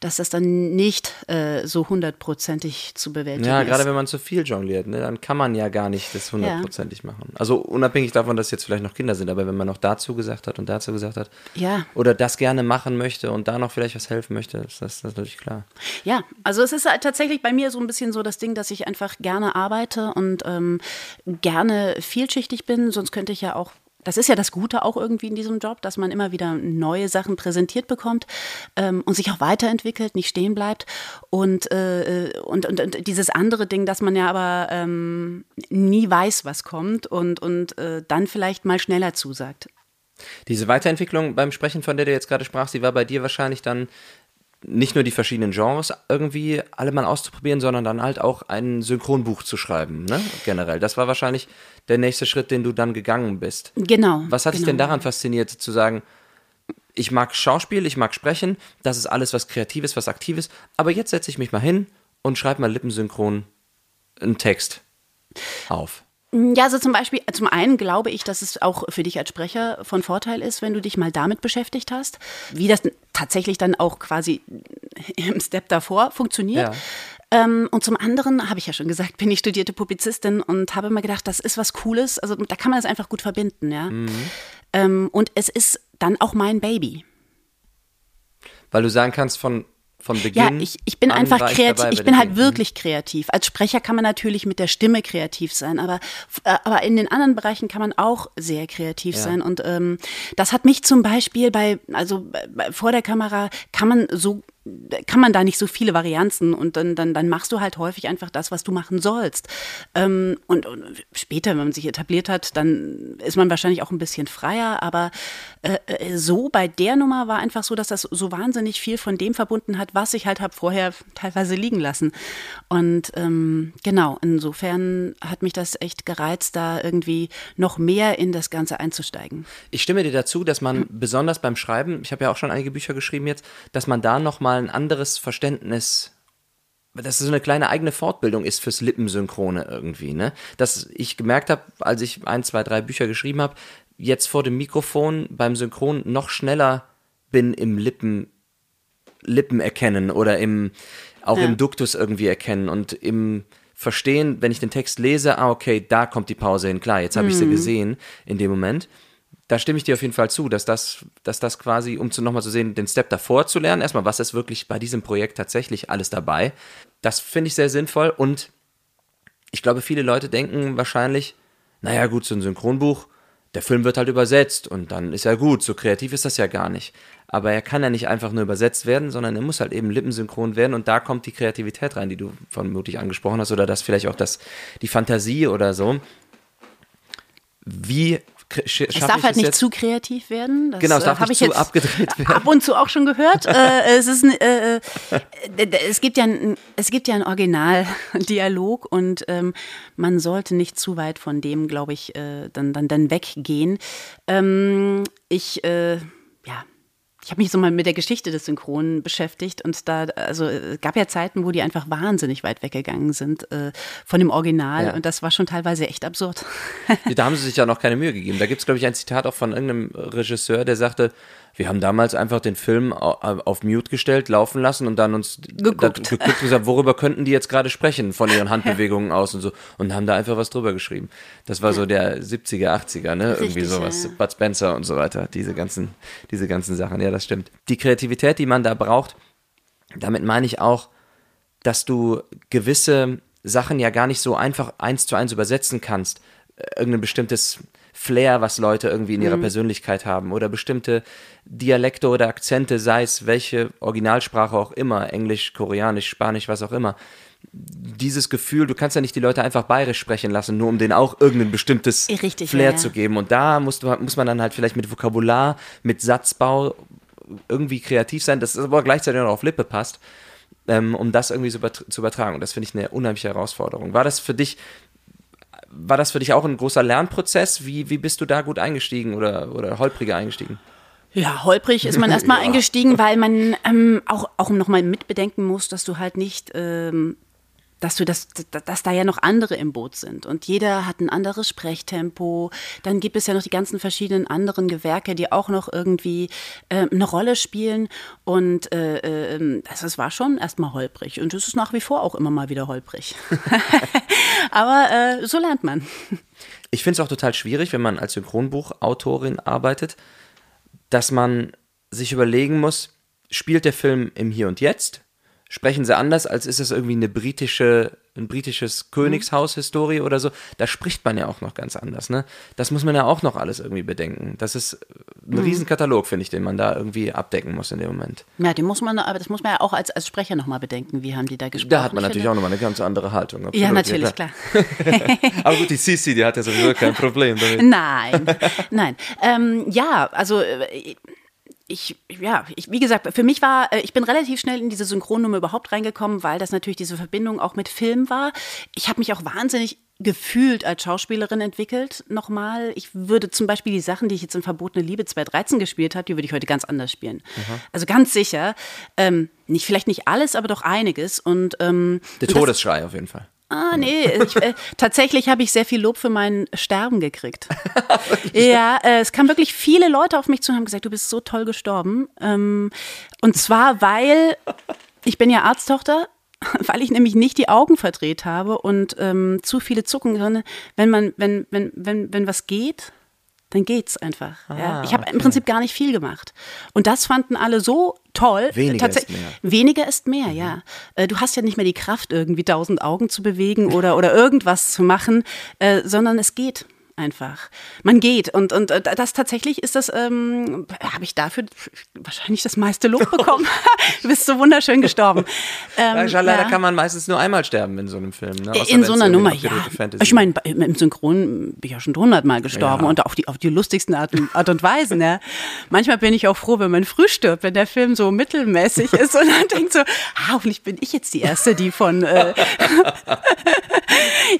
dass das dann nicht äh, so hundertprozentig zu bewältigen ja, ist. Ja, gerade wenn man zu viel jongliert, ne, dann kann man ja gar nicht das hundertprozentig ja. machen. Also unabhängig davon, dass jetzt vielleicht noch Kinder sind, aber wenn man noch dazu gesagt hat und dazu gesagt hat, ja. oder das gerne machen möchte und da noch vielleicht was helfen möchte, ist das natürlich klar. Ja, also es ist halt tatsächlich bei mir so ein bisschen so das Ding, dass ich einfach gerne arbeite arbeite und ähm, gerne vielschichtig bin, sonst könnte ich ja auch das ist ja das Gute auch irgendwie in diesem Job, dass man immer wieder neue Sachen präsentiert bekommt ähm, und sich auch weiterentwickelt, nicht stehen bleibt. Und, äh, und, und, und, dieses andere Ding, dass man ja aber ähm, nie weiß, was kommt und, und äh, dann vielleicht mal schneller zusagt. Diese Weiterentwicklung beim Sprechen, von der du jetzt gerade sprachst, die war bei dir wahrscheinlich dann nicht nur die verschiedenen Genres irgendwie alle mal auszuprobieren, sondern dann halt auch ein Synchronbuch zu schreiben, ne? Generell. Das war wahrscheinlich der nächste Schritt, den du dann gegangen bist. Genau. Was hat genau. dich denn daran fasziniert, zu sagen, ich mag Schauspiel, ich mag Sprechen, das ist alles was Kreatives, was Aktives, aber jetzt setze ich mich mal hin und schreibe mal lippensynchron einen Text auf? Ja, also zum Beispiel, zum einen glaube ich, dass es auch für dich als Sprecher von Vorteil ist, wenn du dich mal damit beschäftigt hast, wie das tatsächlich dann auch quasi *laughs* im Step davor funktioniert. Ja. Ähm, und zum anderen, habe ich ja schon gesagt, bin ich studierte Publizistin und habe immer gedacht, das ist was Cooles. Also da kann man das einfach gut verbinden, ja. Ähm, und es ist dann auch mein Baby. Weil du sagen kannst, von, von Ja, Beginn. ich, ich bin einfach kreativ. Ich bin halt Dingen. wirklich kreativ. Als Sprecher kann man natürlich mit der Stimme kreativ sein, aber, äh, aber in den anderen Bereichen kann man auch sehr kreativ Ja. sein. Und ähm, das hat mich zum Beispiel bei, also bei, vor der Kamera kann man so kann man da nicht so viele Varianzen und dann, dann, dann machst du halt häufig einfach das, was du machen sollst. Ähm, und, und später, wenn man sich etabliert hat, dann ist man wahrscheinlich auch ein bisschen freier, aber äh, äh, so bei der Nummer war einfach so, dass das so wahnsinnig viel von dem verbunden hat, was ich halt habe vorher teilweise liegen lassen. Und ähm, genau, insofern hat mich das echt gereizt, da irgendwie noch mehr in das Ganze einzusteigen. Ich stimme dir dazu, dass man besonders beim Schreiben, ich habe ja auch schon einige Bücher geschrieben jetzt, dass man da nochmal ein anderes Verständnis, dass es so eine kleine eigene Fortbildung ist fürs Lippensynchrone irgendwie, ne? Dass ich gemerkt habe, als ich ein, zwei, drei Bücher geschrieben habe, jetzt vor dem Mikrofon beim Synchron noch schneller bin im Lippen, Lippen erkennen oder im, auch Ja. im Duktus irgendwie erkennen und im Verstehen, wenn ich den Text lese, ah, okay, da kommt die Pause hin, klar, jetzt habe ich sie gesehen in dem Moment. Da stimme ich dir auf jeden Fall zu, dass das, dass das quasi, um zu nochmal zu sehen, den Step davor zu lernen, erstmal, was ist wirklich bei diesem Projekt tatsächlich alles dabei, das finde ich sehr sinnvoll und ich glaube, viele Leute denken wahrscheinlich, naja, gut, so ein Synchronbuch, der Film wird halt übersetzt und dann ist ja gut, so kreativ ist das ja gar nicht. Aber er kann ja nicht einfach nur übersetzt werden, sondern er muss halt eben lippensynchron werden und da kommt die Kreativität rein, die du vermutlich angesprochen hast, oder das vielleicht auch das, die Fantasie oder so. Wie sch- Es darf halt nicht jetzt? zu kreativ werden. Das, Genau, es äh, darf hab nicht ich zu abgedreht werden. Ab und zu auch schon gehört. äh, es ist ein, äh, äh, es gibt ja ein, es gibt ja ein Originaldialog und ähm, man sollte nicht zu weit von dem, glaube ich, äh, dann, dann, dann weggehen. Ähm, ich, äh, ja. Ich habe mich so mal mit der Geschichte des Synchronen beschäftigt und da, also es gab ja Zeiten, wo die einfach wahnsinnig weit weggegangen sind äh, von dem Original Ja. und das war schon teilweise echt absurd. Da haben sie *laughs* sich ja noch keine Mühe gegeben. Da gibt es, glaube ich, ein Zitat auch von irgendeinem Regisseur, der sagte, wir haben damals einfach den Film au- auf Mute gestellt, laufen lassen und dann uns Geguckt. Geguckt und gesagt, worüber könnten die jetzt gerade sprechen von ihren *laughs* Handbewegungen aus und so und haben da einfach was drüber geschrieben. Das war so der 70er, 80er, ne? Irgendwie Richtig, sowas. ja. Bud Spencer und so weiter. Diese ganzen, diese ganzen Sachen. Ja, das stimmt. Die Kreativität, die man da braucht, damit meine ich auch, dass du gewisse Sachen ja gar nicht so einfach eins zu eins übersetzen kannst. Irgendein bestimmtes Flair, was Leute irgendwie in ihrer Persönlichkeit haben oder bestimmte Dialekte oder Akzente, sei es welche Originalsprache auch immer, Englisch, Koreanisch, Spanisch, was auch immer. Dieses Gefühl, du kannst ja nicht die Leute einfach bayerisch sprechen lassen, nur um denen auch irgendein bestimmtes Richtig, Flair ja, ja. zu geben. Und da muss, muss man dann halt vielleicht mit Vokabular, mit Satzbau irgendwie kreativ sein, das aber gleichzeitig noch auf Lippe passt ähm, um das irgendwie zu übertragen. Und das finde ich eine unheimliche Herausforderung. War das für dich, war das für dich auch ein großer Lernprozess? Wie, wie bist du da gut eingestiegen oder, oder holpriger eingestiegen? Ja, holprig ist man erstmal *laughs* eingestiegen, weil man ähm, auch, auch nochmal mitbedenken muss, dass du halt nicht, ähm, dass du das, dass, da ja noch andere im Boot sind. Und jeder hat ein anderes Sprechtempo. Dann gibt es ja noch die ganzen verschiedenen anderen Gewerke, die auch noch irgendwie äh, eine Rolle spielen. Und äh, äh, das, das war schon erstmal holprig. Und es ist nach wie vor auch immer mal wieder holprig. *laughs* *laughs* Aber äh, so lernt man. Ich finde es auch total schwierig, wenn man als Synchronbuchautorin arbeitet, dass man sich überlegen muss, spielt der Film im Hier und Jetzt? Sprechen sie anders, als ist es irgendwie eine britische, ein britisches Königshaus-Historie oder so? Da spricht man ja auch noch ganz anders, ne? Das muss man ja auch noch alles irgendwie bedenken. Das ist ein Riesenkatalog, finde ich, den man da irgendwie abdecken muss in dem Moment. Ja, den muss man, aber das muss man ja auch als, als Sprecher nochmal bedenken. Wie haben die da gesprochen? Da hat man Ich natürlich finde- auch nochmal eine ganz andere Haltung. Absolut, Ja, natürlich, klar. *laughs* Aber gut, die Sisi, die hat ja sowieso kein Problem damit. Nein, *laughs* nein. Ähm, ja, also äh, ich, ja, ich, wie gesagt, für mich war, äh, ich bin relativ schnell in diese Synchronnummer überhaupt reingekommen, weil das natürlich diese Verbindung auch mit Film war. Ich habe mich auch wahnsinnig gefühlt als Schauspielerin entwickelt, nochmal. Ich würde zum Beispiel die Sachen, die ich jetzt in Verbotene Liebe 2013 gespielt habe, die würde ich heute ganz anders spielen. Also ganz sicher. Ähm, nicht, vielleicht nicht alles, aber doch einiges. Und ähm, Der und das- Todesschrei auf jeden Fall. Ah, nee, ich, äh, tatsächlich habe ich sehr viel Lob für mein Sterben gekriegt. *laughs* ja, äh, es kamen wirklich viele Leute auf mich zu und haben gesagt, du bist so toll gestorben. Ähm, und zwar, weil ich bin ja Arzttochter *laughs* weil ich nämlich nicht die Augen verdreht habe und ähm, zu viele zucken, sondern wenn man, wenn, wenn, wenn, wenn was geht, dann geht's einfach. Ah, ja. Ich habe okay. im Prinzip gar nicht viel gemacht. Und das fanden alle so toll. Weniger ist mehr. Weniger ist mehr, ja. Äh, Du hast ja nicht mehr die Kraft, irgendwie tausend Augen zu bewegen oder, oder irgendwas zu machen, äh, sondern es geht einfach. Man geht und, und äh, das tatsächlich ist das, ähm, habe ich dafür wahrscheinlich das meiste Lob *laughs* bekommen. du bist so wunderschön gestorben. Ähm, Ja, leider ja. kann man meistens nur einmal sterben in so einem Film. Ne? Außer In so einer Nummer, ja. Fantasy Ich meine, bei- im Synchron bin ich ja schon hundertmal gestorben Ja. und auf die, auf die lustigsten Art, und- Art und Weisen. Ja. Manchmal bin ich auch froh, wenn man früh stirbt, wenn der Film so mittelmäßig ist und dann denkt so, ah, hoffentlich bin ich jetzt die Erste, die von. Äh *laughs*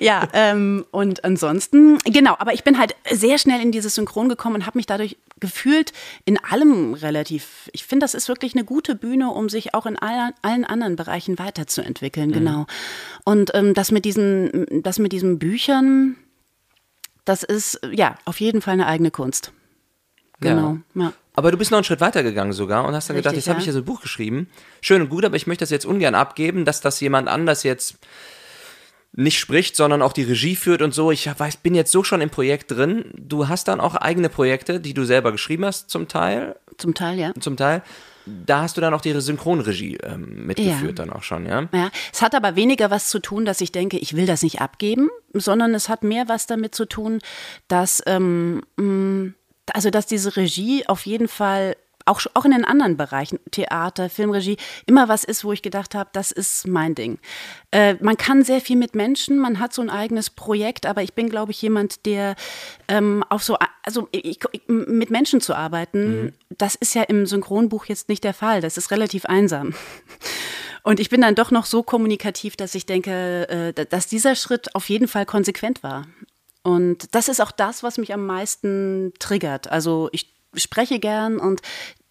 ja, ähm, und ansonsten, genau, aber ich bin halt sehr schnell in dieses Synchron gekommen und habe mich dadurch gefühlt in allem relativ, ich finde, das ist wirklich eine gute Bühne, um sich auch in allen, allen anderen Bereichen weiterzuentwickeln, genau. Und ähm, das mit diesen, das mit diesen Büchern, das ist ja auf jeden Fall eine eigene Kunst. Genau. Ja. Aber du bist noch einen Schritt weiter gegangen sogar und hast dann gedacht, Richtig, jetzt habe ja. ich ja so ein Buch geschrieben. Schön und gut, aber ich möchte das jetzt ungern abgeben, dass das jemand anders jetzt nicht spricht, sondern auch die Regie führt und so. Ich weiß, bin jetzt so schon im Projekt drin. Du hast dann auch eigene Projekte, die du selber geschrieben hast, zum Teil. Zum Teil, ja. Zum Teil. Da hast du dann auch die Synchronregie ähm, mitgeführt, dann auch schon, ja. Ja, es hat aber weniger was zu tun, dass ich denke, ich will das nicht abgeben, sondern es hat mehr was damit zu tun, dass, ähm, also dass diese Regie auf jeden Fall auch, auch in den anderen Bereichen, Theater, Filmregie, immer was ist, wo ich gedacht habe, das ist mein Ding. Äh, man kann sehr viel mit Menschen, man hat so ein eigenes Projekt, aber ich bin, glaube ich, jemand, der ähm, auch so, also ich, ich, mit Menschen zu arbeiten, das ist ja im Synchronbuch jetzt nicht der Fall. Das ist relativ einsam. *laughs* Und ich bin dann doch noch so kommunikativ, dass ich denke, äh, dass dieser Schritt auf jeden Fall konsequent war. Und das ist auch das, was mich am meisten triggert. Also ich spreche gern und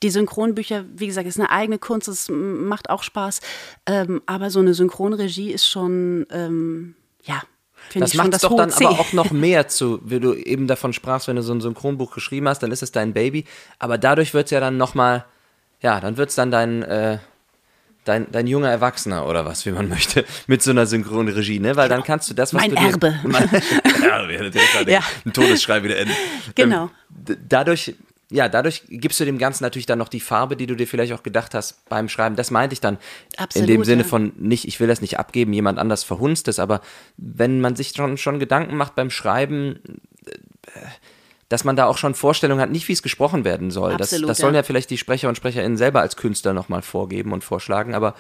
die Synchronbücher, wie gesagt, ist eine eigene Kunst, es macht auch Spaß. Ähm, aber so eine Synchronregie ist schon, ähm, ja, finde Das macht das doch dann C. aber auch noch mehr *laughs* zu, wie du eben davon sprachst, wenn du so ein Synchronbuch geschrieben hast, dann ist es dein Baby. Aber dadurch wird es ja dann nochmal, ja, dann wird es dann dein, äh, dein, dein junger Erwachsener oder was, wie man möchte, *laughs* mit so einer Synchronregie, ne? Weil dann kannst du das, was Mein du dir, Erbe. Mein, *laughs* direkt Ja. ein Todesschrei wieder enden. Genau. Ähm, dadurch, ja, dadurch gibst du dem Ganzen natürlich dann noch die Farbe, die du dir vielleicht auch gedacht hast beim Schreiben. Das meinte ich dann Absolut, in dem Sinne ja. von nicht, ich will das nicht abgeben, jemand anders verhunzt es, aber wenn man sich schon, schon Gedanken macht beim Schreiben, äh, dass man da auch schon Vorstellungen hat, nicht wie es gesprochen werden soll. Absolut, das das sollen ja. ja vielleicht die Sprecher und SprecherInnen selber als Künstler nochmal vorgeben und vorschlagen, aber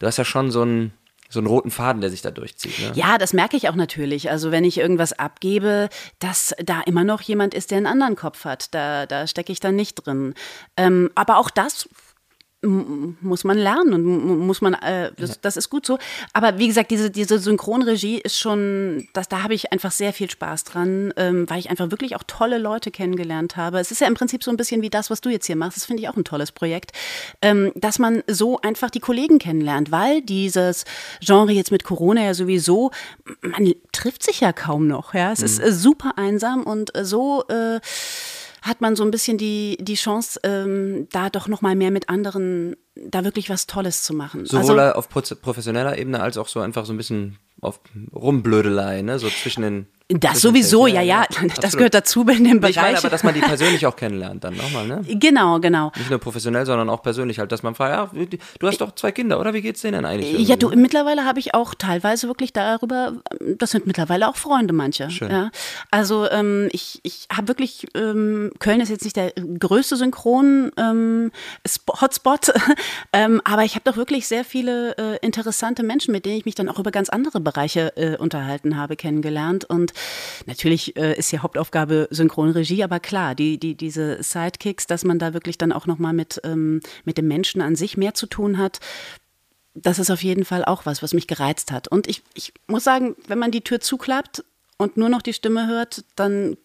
du hast ja schon so einen, so einen roten Faden, der sich da durchzieht. Ne? Ja, das merke ich auch natürlich. Also wenn ich irgendwas abgebe, dass da immer noch jemand ist, der einen anderen Kopf hat. Da, da stecke ich dann nicht drin. Ähm, aber auch das muss man lernen und muss man, äh, das, das ist gut so. Aber wie gesagt, diese, diese Synchronregie ist schon, das, da habe ich einfach sehr viel Spaß dran, ähm, weil ich einfach wirklich auch tolle Leute kennengelernt habe. Es ist ja im Prinzip so ein bisschen wie das, was du jetzt hier machst. Das finde ich auch ein tolles Projekt, ähm, dass man so einfach die Kollegen kennenlernt, weil dieses Genre jetzt mit Corona ja sowieso, man trifft sich ja kaum noch. Ja, es ist äh, super einsam und äh, so. Äh, hat man so ein bisschen die, die Chance, ähm, da doch noch mal mehr mit anderen, da wirklich was Tolles zu machen. Sowohl also, auf professioneller Ebene als auch so einfach so ein bisschen auf Rumblödelei, ne? So zwischen den. Das sowieso, Texten. ja, ja, *laughs* das absolut. gehört dazu in dem Nee, Ich meine Bereich. aber, dass man die *laughs* persönlich auch kennenlernt dann nochmal, ne? genau, genau. Nicht nur professionell, sondern auch persönlich halt, dass man fragt, ja, du hast doch zwei Kinder, oder? Wie geht's denen denn eigentlich? Ja, du, irgendwie? mittlerweile habe ich auch teilweise wirklich darüber, das sind mittlerweile auch Freunde manche. Schön. Ja. Also ähm, ich, ich habe wirklich, ähm, Köln ist jetzt nicht der größte Synchron ähm, *laughs* ähm, aber ich habe doch wirklich sehr viele äh, interessante Menschen, mit denen ich mich dann auch über ganz andere Bereiche äh, unterhalten habe, kennengelernt. Und natürlich äh, ist ja Hauptaufgabe Synchronregie, aber klar, die, die, diese Sidekicks, dass man da wirklich dann auch nochmal mit, ähm, mit dem Menschen an sich mehr zu tun hat, das ist auf jeden Fall auch was, was mich gereizt hat. Und ich, ich muss sagen, wenn man die Tür zuklappt und nur noch die Stimme hört, dann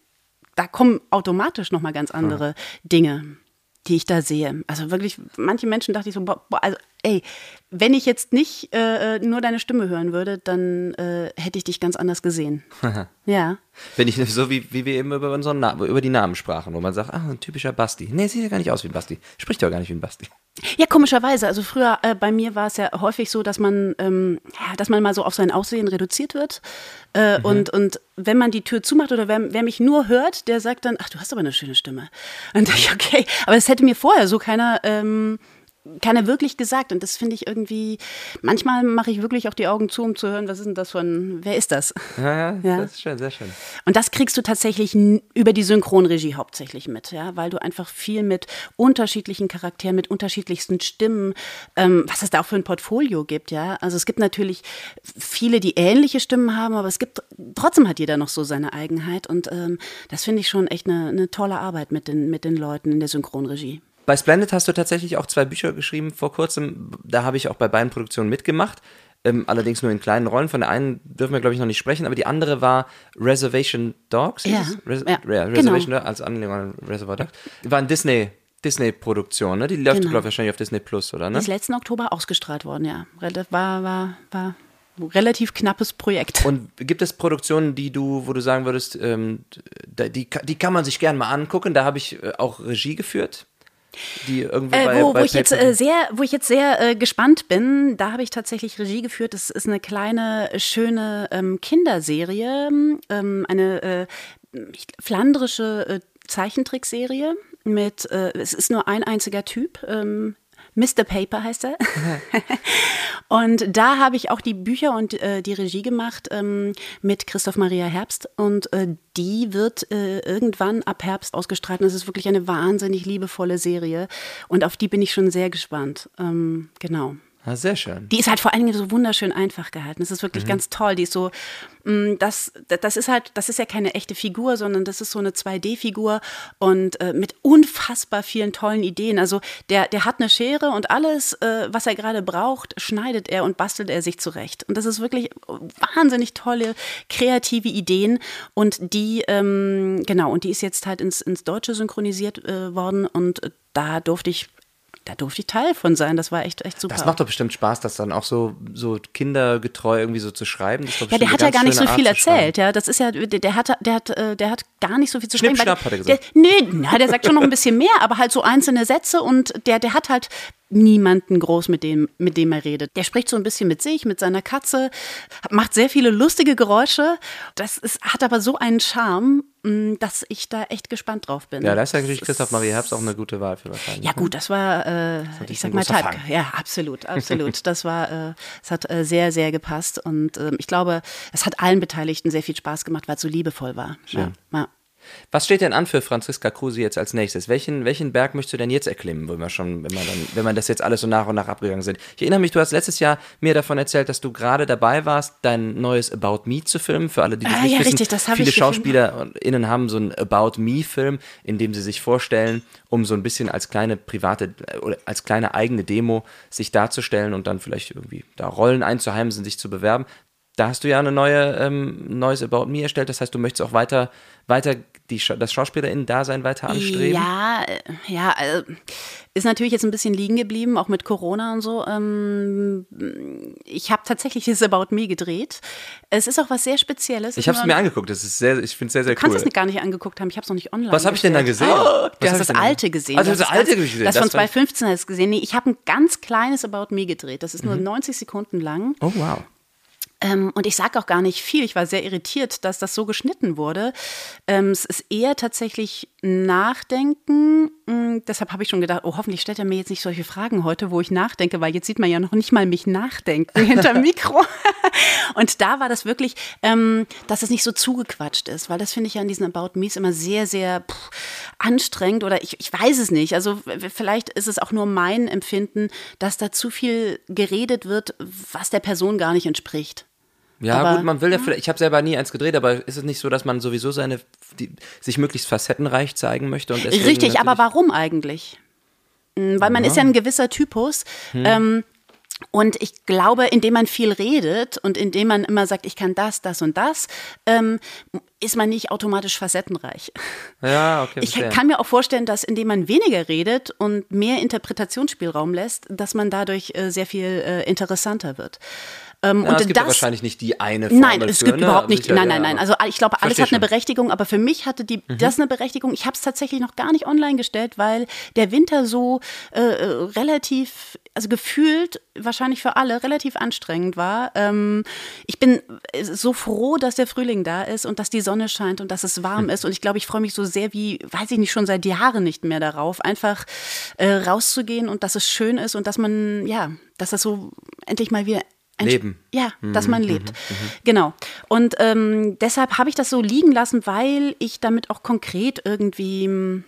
da kommen automatisch noch mal ganz andere Dinge, die ich da sehe. Also wirklich, manche Menschen dachte ich so, boah, boah, also ey, wenn ich jetzt nicht äh, nur deine Stimme hören würde, dann äh, hätte ich dich ganz anders gesehen. *laughs* ja. Wenn ich so wie, wie wir eben über, unseren Na über die Namen sprachen, wo man sagt, ah, ein typischer Basti. Nee, sieht ja gar nicht aus wie ein Basti. Spricht ja gar nicht wie ein Basti. Ja, komischerweise. Also früher äh, bei mir war es ja häufig so, dass man, ähm, ja, dass man mal so auf sein Aussehen reduziert wird. Äh, mhm. und, und wenn man die Tür zumacht oder wer, wer mich nur hört, der sagt dann, ach, du hast aber eine schöne Stimme. Und dann dachte *laughs* ich, okay, aber das hätte mir vorher so keiner ähm, keiner wirklich gesagt. Und das finde ich irgendwie, manchmal mache ich wirklich auch die Augen zu, um zu hören, was ist denn das von, wer ist das? Ja, ja, ja. das ist schön, sehr schön. Und das kriegst du tatsächlich über die Synchronregie hauptsächlich mit, ja, weil du einfach viel mit unterschiedlichen Charakteren, mit unterschiedlichsten Stimmen, ähm, was es da auch für ein Portfolio gibt, ja. Also es gibt natürlich viele, die ähnliche Stimmen haben, aber es gibt, trotzdem hat jeder noch so seine Eigenheit. Und ähm, das finde ich schon echt eine, eine tolle Arbeit mit den, mit den Leuten in der Synchronregie. Bei Splendid hast du tatsächlich auch zwei Bücher geschrieben vor kurzem. Da habe ich auch bei beiden Produktionen mitgemacht. Ähm, allerdings nur in kleinen Rollen. Von der einen dürfen wir, glaube ich, noch nicht sprechen, aber die andere war Reservation Dogs. Ja, Res ja, ja Reservation genau. als Anlehnung an Reservoir Dogs. War ein Disney. Disney-Produktion, ne? Die läuft, genau. glaube ich, wahrscheinlich auf Disney Plus, oder? Ne? Ist letzten Oktober ausgestrahlt worden, ja. War, war, war relativ knappes Projekt. Und gibt es Produktionen, die du, wo du sagen würdest, ähm, die, die kann man sich gerne mal angucken? Da habe ich äh, auch Regie geführt die irgendwie äh, bei, wo, bei wo ich jetzt äh, sehr, wo ich jetzt sehr äh, gespannt bin, da habe ich tatsächlich Regie geführt. Das ist eine kleine schöne ähm, Kinderserie, ähm, eine äh, flandrische äh, Zeichentrickserie mit. Äh, es ist nur ein einziger Typ. Ähm, Mr. Paper heißt er. *laughs* und da habe ich auch die Bücher und äh, die Regie gemacht ähm, mit Christoph Maria Herbst. Und äh, die wird äh, irgendwann ab Herbst ausgestrahlt. Und es ist wirklich eine wahnsinnig liebevolle Serie. Und auf die bin ich schon sehr gespannt. Ähm, genau. Ah, sehr schön. Die ist halt vor allen Dingen so wunderschön einfach gehalten. Das ist wirklich mhm. ganz toll. Die ist so, mm, das, das ist halt, das ist ja keine echte Figur, sondern das ist so eine 2D-Figur und äh, mit unfassbar vielen tollen Ideen. Also der, der hat eine Schere und alles, äh, was er gerade braucht, schneidet er und bastelt er sich zurecht. Und das ist wirklich wahnsinnig tolle, kreative Ideen. Und die, ähm, genau, und die ist jetzt halt ins, ins Deutsche synchronisiert äh, worden und da durfte ich da durfte ich Teil von sein. Das war echt, echt super. Das macht doch bestimmt Spaß, das dann auch so, so kindergetreu irgendwie so zu schreiben. ja, der hat ja gar nicht so viel erzählt. Ja, das ist ja, der, hat, der hat, äh, der hat gar nicht so viel zu schreiben. Schnapp, hat er gesagt. Der, nö, na, der sagt schon noch ein bisschen mehr, aber halt so einzelne Sätze und der, der hat halt niemanden groß, mit dem, mit dem er redet. Der spricht so ein bisschen mit sich, mit seiner Katze, macht sehr viele lustige Geräusche. Das ist, hat aber so einen Charme, mm, dass ich da echt gespannt drauf bin. Ja, da ist ja natürlich Christoph Maria Herbst auch eine gute Wahl für wahrscheinlich. Ja, gut, das war, äh, das ich sag mal, Type. Ja, absolut, absolut. *laughs* das war, äh, es hat äh, sehr, sehr gepasst und äh, ich glaube, es hat allen Beteiligten sehr viel Spaß gemacht, weil es so liebevoll war. Schön. Ja, ja. Was steht denn an für Franziska Kruse jetzt als nächstes? Welchen, welchen Berg möchtest du denn jetzt erklimmen, wenn wir schon, wenn man dann, wenn man das jetzt alles so nach und nach abgegangen sind? Ich erinnere mich, du hast letztes Jahr mir davon erzählt, dass du gerade dabei warst, dein neues About Me zu filmen. Für alle, die das ah, nicht ja, wissen, richtig, das viele SchauspielerInnen haben so einen About Me-Film, in dem sie sich vorstellen, um so ein bisschen als kleine private oder als kleine eigene Demo sich darzustellen und dann vielleicht irgendwie da Rollen einzuheimsen, sich zu bewerben da hast du ja eine neue ähm, neues About Me erstellt. Das heißt, du möchtest auch weiter, weiter die, das SchauspielerInnen-Dasein weiter anstreben? Ja, äh, ja, also ist natürlich jetzt ein bisschen liegen geblieben, auch mit Corona und so. Ähm, ich habe tatsächlich *laughs* das About Me gedreht. Es ist auch was sehr Spezielles. Ich habe es mir angeguckt. Das ist sehr, ich finde es sehr, sehr du cool. Du kannst es gar nicht angeguckt haben. Ich habe es noch nicht online. Was habe ich denn da gesehen? Oh, du hast das alte gesehen. Also das, das alte gesehen. Das, das von 2015 hast du gesehen. Nee, ich habe ein ganz kleines About Me gedreht. Das ist nur mhm. 90 Sekunden lang. Oh wow. Ähm, und ich sage auch gar nicht viel. Ich war sehr irritiert, dass das so geschnitten wurde. Ähm, es ist eher tatsächlich Nachdenken. Mm, deshalb habe ich schon gedacht, oh, hoffentlich stellt er mir jetzt nicht solche Fragen heute, wo ich nachdenke, weil jetzt sieht man ja noch nicht mal mich nachdenken *laughs* hinterm Mikro. und da war das wirklich, ähm, dass es nicht so zugequatscht ist, weil das finde ich ja in diesen About Me's immer sehr, sehr pff, anstrengend oder ich, ich weiß es nicht. Also vielleicht ist es auch nur mein Empfinden, dass da zu viel geredet wird, was der Person gar nicht entspricht. Ja, aber, gut, man will ja vielleicht, ich habe selber nie eins gedreht, aber ist es nicht so, dass man sowieso seine, die, sich möglichst facettenreich zeigen möchte? Und Richtig, aber warum eigentlich? Hm, weil man ja. ist ja ein gewisser Typus. Hm. Ähm, und ich glaube, indem man viel redet und indem man immer sagt, ich kann das, das und das, ähm, ist man nicht automatisch facettenreich. Ja, okay. *laughs* Ich verstehe. kann mir auch vorstellen, dass indem man weniger redet und mehr Interpretationsspielraum lässt, dass man dadurch äh, sehr viel äh, interessanter wird. Ähm, ja, und es gibt ja das, wahrscheinlich nicht die eine Formel Nein, es für, gibt ne? überhaupt nicht. Sicher, nein, ja, nein, nein. Also ich glaube, alles Versteh hat eine. Mhm. Berechtigung, aber für mich hatte die das eine Berechtigung. Ich habe es tatsächlich noch gar nicht online gestellt, weil der Winter so äh, äh, relativ, also gefühlt wahrscheinlich für alle relativ anstrengend war. Ähm, ich bin äh, so froh, dass der Frühling da ist und dass die Sonne scheint und dass es warm Hm. ist. Und ich glaube, ich freue mich so sehr wie, weiß ich nicht, schon seit Jahren nicht mehr darauf, einfach äh, rauszugehen und dass es schön ist und dass man, ja, dass das so endlich mal wieder Leben. Ja, dass man lebt. Genau. Und ähm, deshalb habe ich das so liegen lassen, weil ich damit auch konkret irgendwie. hm,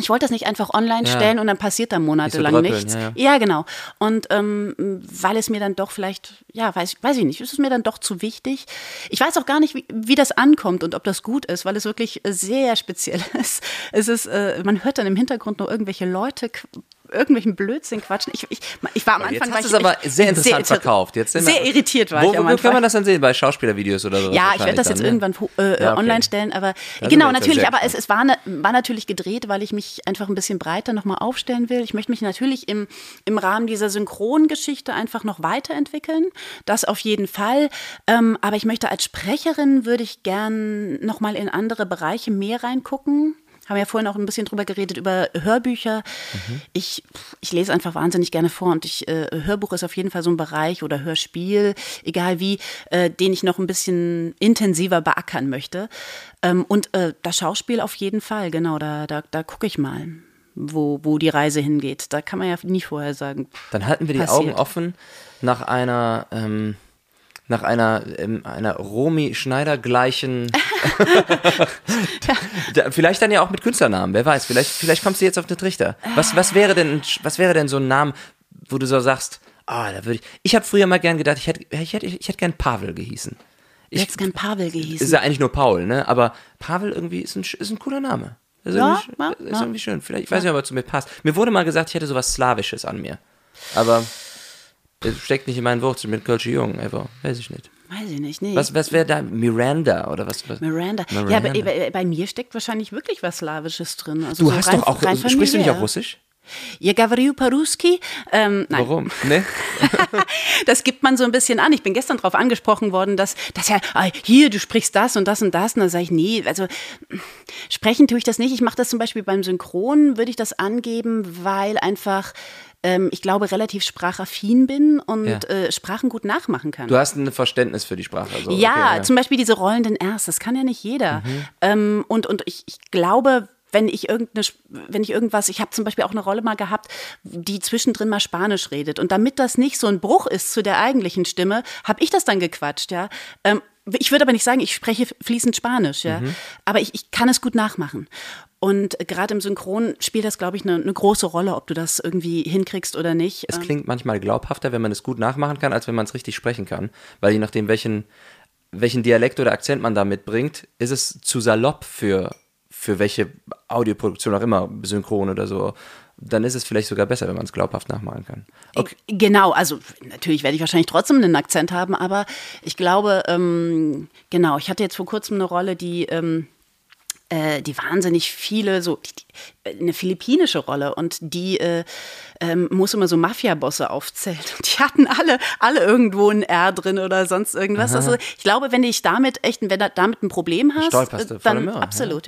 Ich wollte das nicht einfach online Ja. stellen und dann passiert da monatelang dröppeln, nichts. ja, Ja, genau. Und ähm, weil es mir dann doch vielleicht, ja, weiß, weiß ich nicht, ist es mir dann doch zu wichtig. Ich weiß auch gar nicht, wie, wie das ankommt und ob das gut ist, weil es wirklich sehr speziell *laughs* ist. Es ist, äh, man hört dann im Hintergrund nur irgendwelche Leute irgendwelchen Blödsinn quatschen. Ich, ich, ich war am Jetzt Anfang war hast es aber sehr interessant irri- verkauft. Jetzt sind wir- sehr irritiert war wo, ich am Wo kann man das dann sehen? Bei Schauspielervideos oder so? Ja, ich werde das jetzt irgendwann äh, Ja, okay. online stellen, aber Da genau, jetzt natürlich, sehr aber es, es war, ne, war natürlich gedreht, weil ich mich einfach ein bisschen breiter nochmal aufstellen will. Ich möchte mich natürlich im, im Rahmen dieser Synchrongeschichte einfach noch weiterentwickeln. Das auf jeden Fall. Ähm, aber ich möchte als Sprecherin würde ich gern nochmal in andere Bereiche mehr reingucken. Haben ja vorhin auch ein bisschen drüber geredet, über Hörbücher. Ich, ich lese einfach wahnsinnig gerne vor und ich, äh, Hörbuch ist auf jeden Fall so ein Bereich oder Hörspiel, egal wie, äh, den ich noch ein bisschen intensiver beackern möchte. Ähm, und äh, das Schauspiel auf jeden Fall, genau, da, da, da gucke ich mal, wo, wo die Reise hingeht. Da kann man ja nie vorher sagen. Dann halten wir die passiert. Augen offen nach einer, ähm, nach einer, ähm, einer Romy Schneider gleichen. *laughs* Da- vielleicht dann ja auch mit Künstlernamen, wer weiß. Vielleicht, vielleicht kommst du jetzt auf den Trichter. Was, was wäre denn, was wäre denn so ein Name, wo du so sagst, ah, da würde ich. Ich habe früher mal gern gedacht, ich hätte, ich hätte, ich hätte gern Pavel gehießen. Ich hätte gern Pavel gehießen. Ist ja eigentlich nur Paul, ne? Aber Pavel irgendwie ist ein, ist ein cooler Name. Ist, Ja, irgendwie, ja, ist ja. irgendwie schön. Vielleicht, ich weiß nicht, ob er zu mir passt. Mir wurde mal gesagt, ich hätte sowas Slawisches an mir. Aber es steckt nicht in meinen Wurzeln mit Kölsche Jungen, einfach. Weiß ich nicht. Weiß ich nicht, nee. Was, was wäre da? Miranda oder was? was? Miranda. Ja, Miranda. aber bei, bei mir steckt wahrscheinlich wirklich was Slawisches drin. Also Du so hast rein, doch auch. rein Sprichst du nicht familiär. auch Russisch? Ja, Gavriu Paruski. Ähm, nein, Warum? Ne? *laughs* das gibt man so ein bisschen an. Ich bin gestern darauf angesprochen worden, dass, dass ja, ah, hier, du sprichst das und das und das. Und dann sage ich, nee, also sprechen tue ich das nicht. Ich mache das zum Beispiel beim Synchron, würde ich das angeben, weil einfach, ähm, ich glaube, relativ sprachaffin bin und Ja. äh, Sprachen gut nachmachen kann. Du hast ein Verständnis für die Sprache. Also, Ja, okay, zum Beispiel diese rollenden Rs, das kann ja nicht jeder. Mhm. Ähm, und und ich, ich glaube, wenn ich irgendeine, wenn ich irgendwas, ich habe zum Beispiel auch eine Rolle mal gehabt, die zwischendrin mal Spanisch redet. Und damit das nicht so ein Bruch ist zu der eigentlichen Stimme, habe ich das dann gequatscht, ja. Ich würde aber nicht sagen, ich spreche fließend Spanisch, ja. Mhm. Aber ich, ich kann es gut nachmachen. Und gerade im Synchron spielt das, glaube ich, eine, eine große Rolle, ob du das irgendwie hinkriegst oder nicht. Es Ähm, klingt manchmal glaubhafter, wenn man es gut nachmachen kann, als wenn man es richtig sprechen kann. Weil je nachdem, welchen, welchen Dialekt oder Akzent man da mitbringt, ist es zu salopp für, für welche Audioproduktion auch immer, synchron oder so. Dann ist es vielleicht sogar besser, wenn man es glaubhaft nachmachen kann. Okay. Genau, also natürlich werde ich wahrscheinlich trotzdem einen Akzent haben, aber ich glaube, ähm, genau, ich hatte jetzt vor kurzem eine Rolle, die, ähm, äh, die wahnsinnig viele, so die, die, eine philippinische Rolle und die äh, ähm, muss immer so Mafia-Bosse aufzählen. Und *laughs* die hatten alle, alle irgendwo ein R drin oder sonst irgendwas. Also ich glaube, wenn ich damit echt, wenn du damit ein Problem hast, äh, dann im Irr, absolut,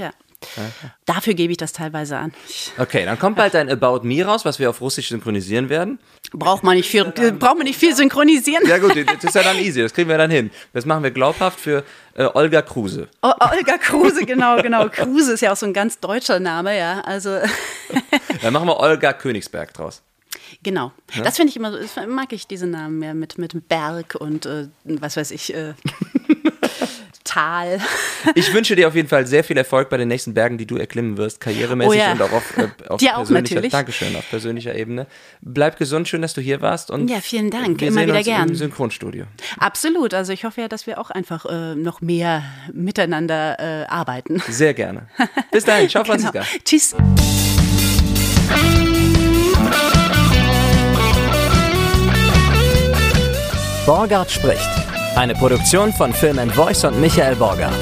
ja. Dafür gebe ich das teilweise an. Okay, dann kommt bald ein About Me raus, was wir auf Russisch synchronisieren werden. Braucht man nicht viel, braucht man nicht viel synchronisieren. Ja gut, das ist ja dann easy, das kriegen wir dann hin. Das machen wir glaubhaft für äh, Olga Kruse. O Olga Kruse, genau, genau. Kruse ist ja auch so ein ganz deutscher Name, ja. Also, *laughs* Dann machen wir Olga Königsberg draus. genau. Das finde ich immer so, das mag ich diese Namen mehr mit, mit Berg und äh, was weiß ich, äh, Tal. *laughs* Ich wünsche dir auf jeden Fall sehr viel Erfolg bei den nächsten Bergen, die du erklimmen wirst, karrieremäßig Oh ja. und auch auf, äh, *laughs* auf Dir auch persönlicher, natürlich. Dankeschön, auf persönlicher Ebene. Bleib gesund, schön, dass du hier warst und Ja, vielen Dank, wir immer sehen wieder uns gern. im Synchronstudio. Absolut. Also ich hoffe ja, dass wir auch einfach äh, noch mehr miteinander äh, arbeiten. Sehr gerne. Bis dahin, ciao *laughs* Franziska. Genau. Tschüss. Borgard spricht. Eine Produktion von Film Voice und Michael Borgard.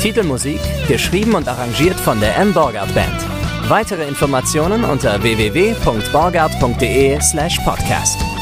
Titelmusik geschrieben und arrangiert von der M. Borgard Band. Weitere Informationen unter www.borgard.de slash podcast.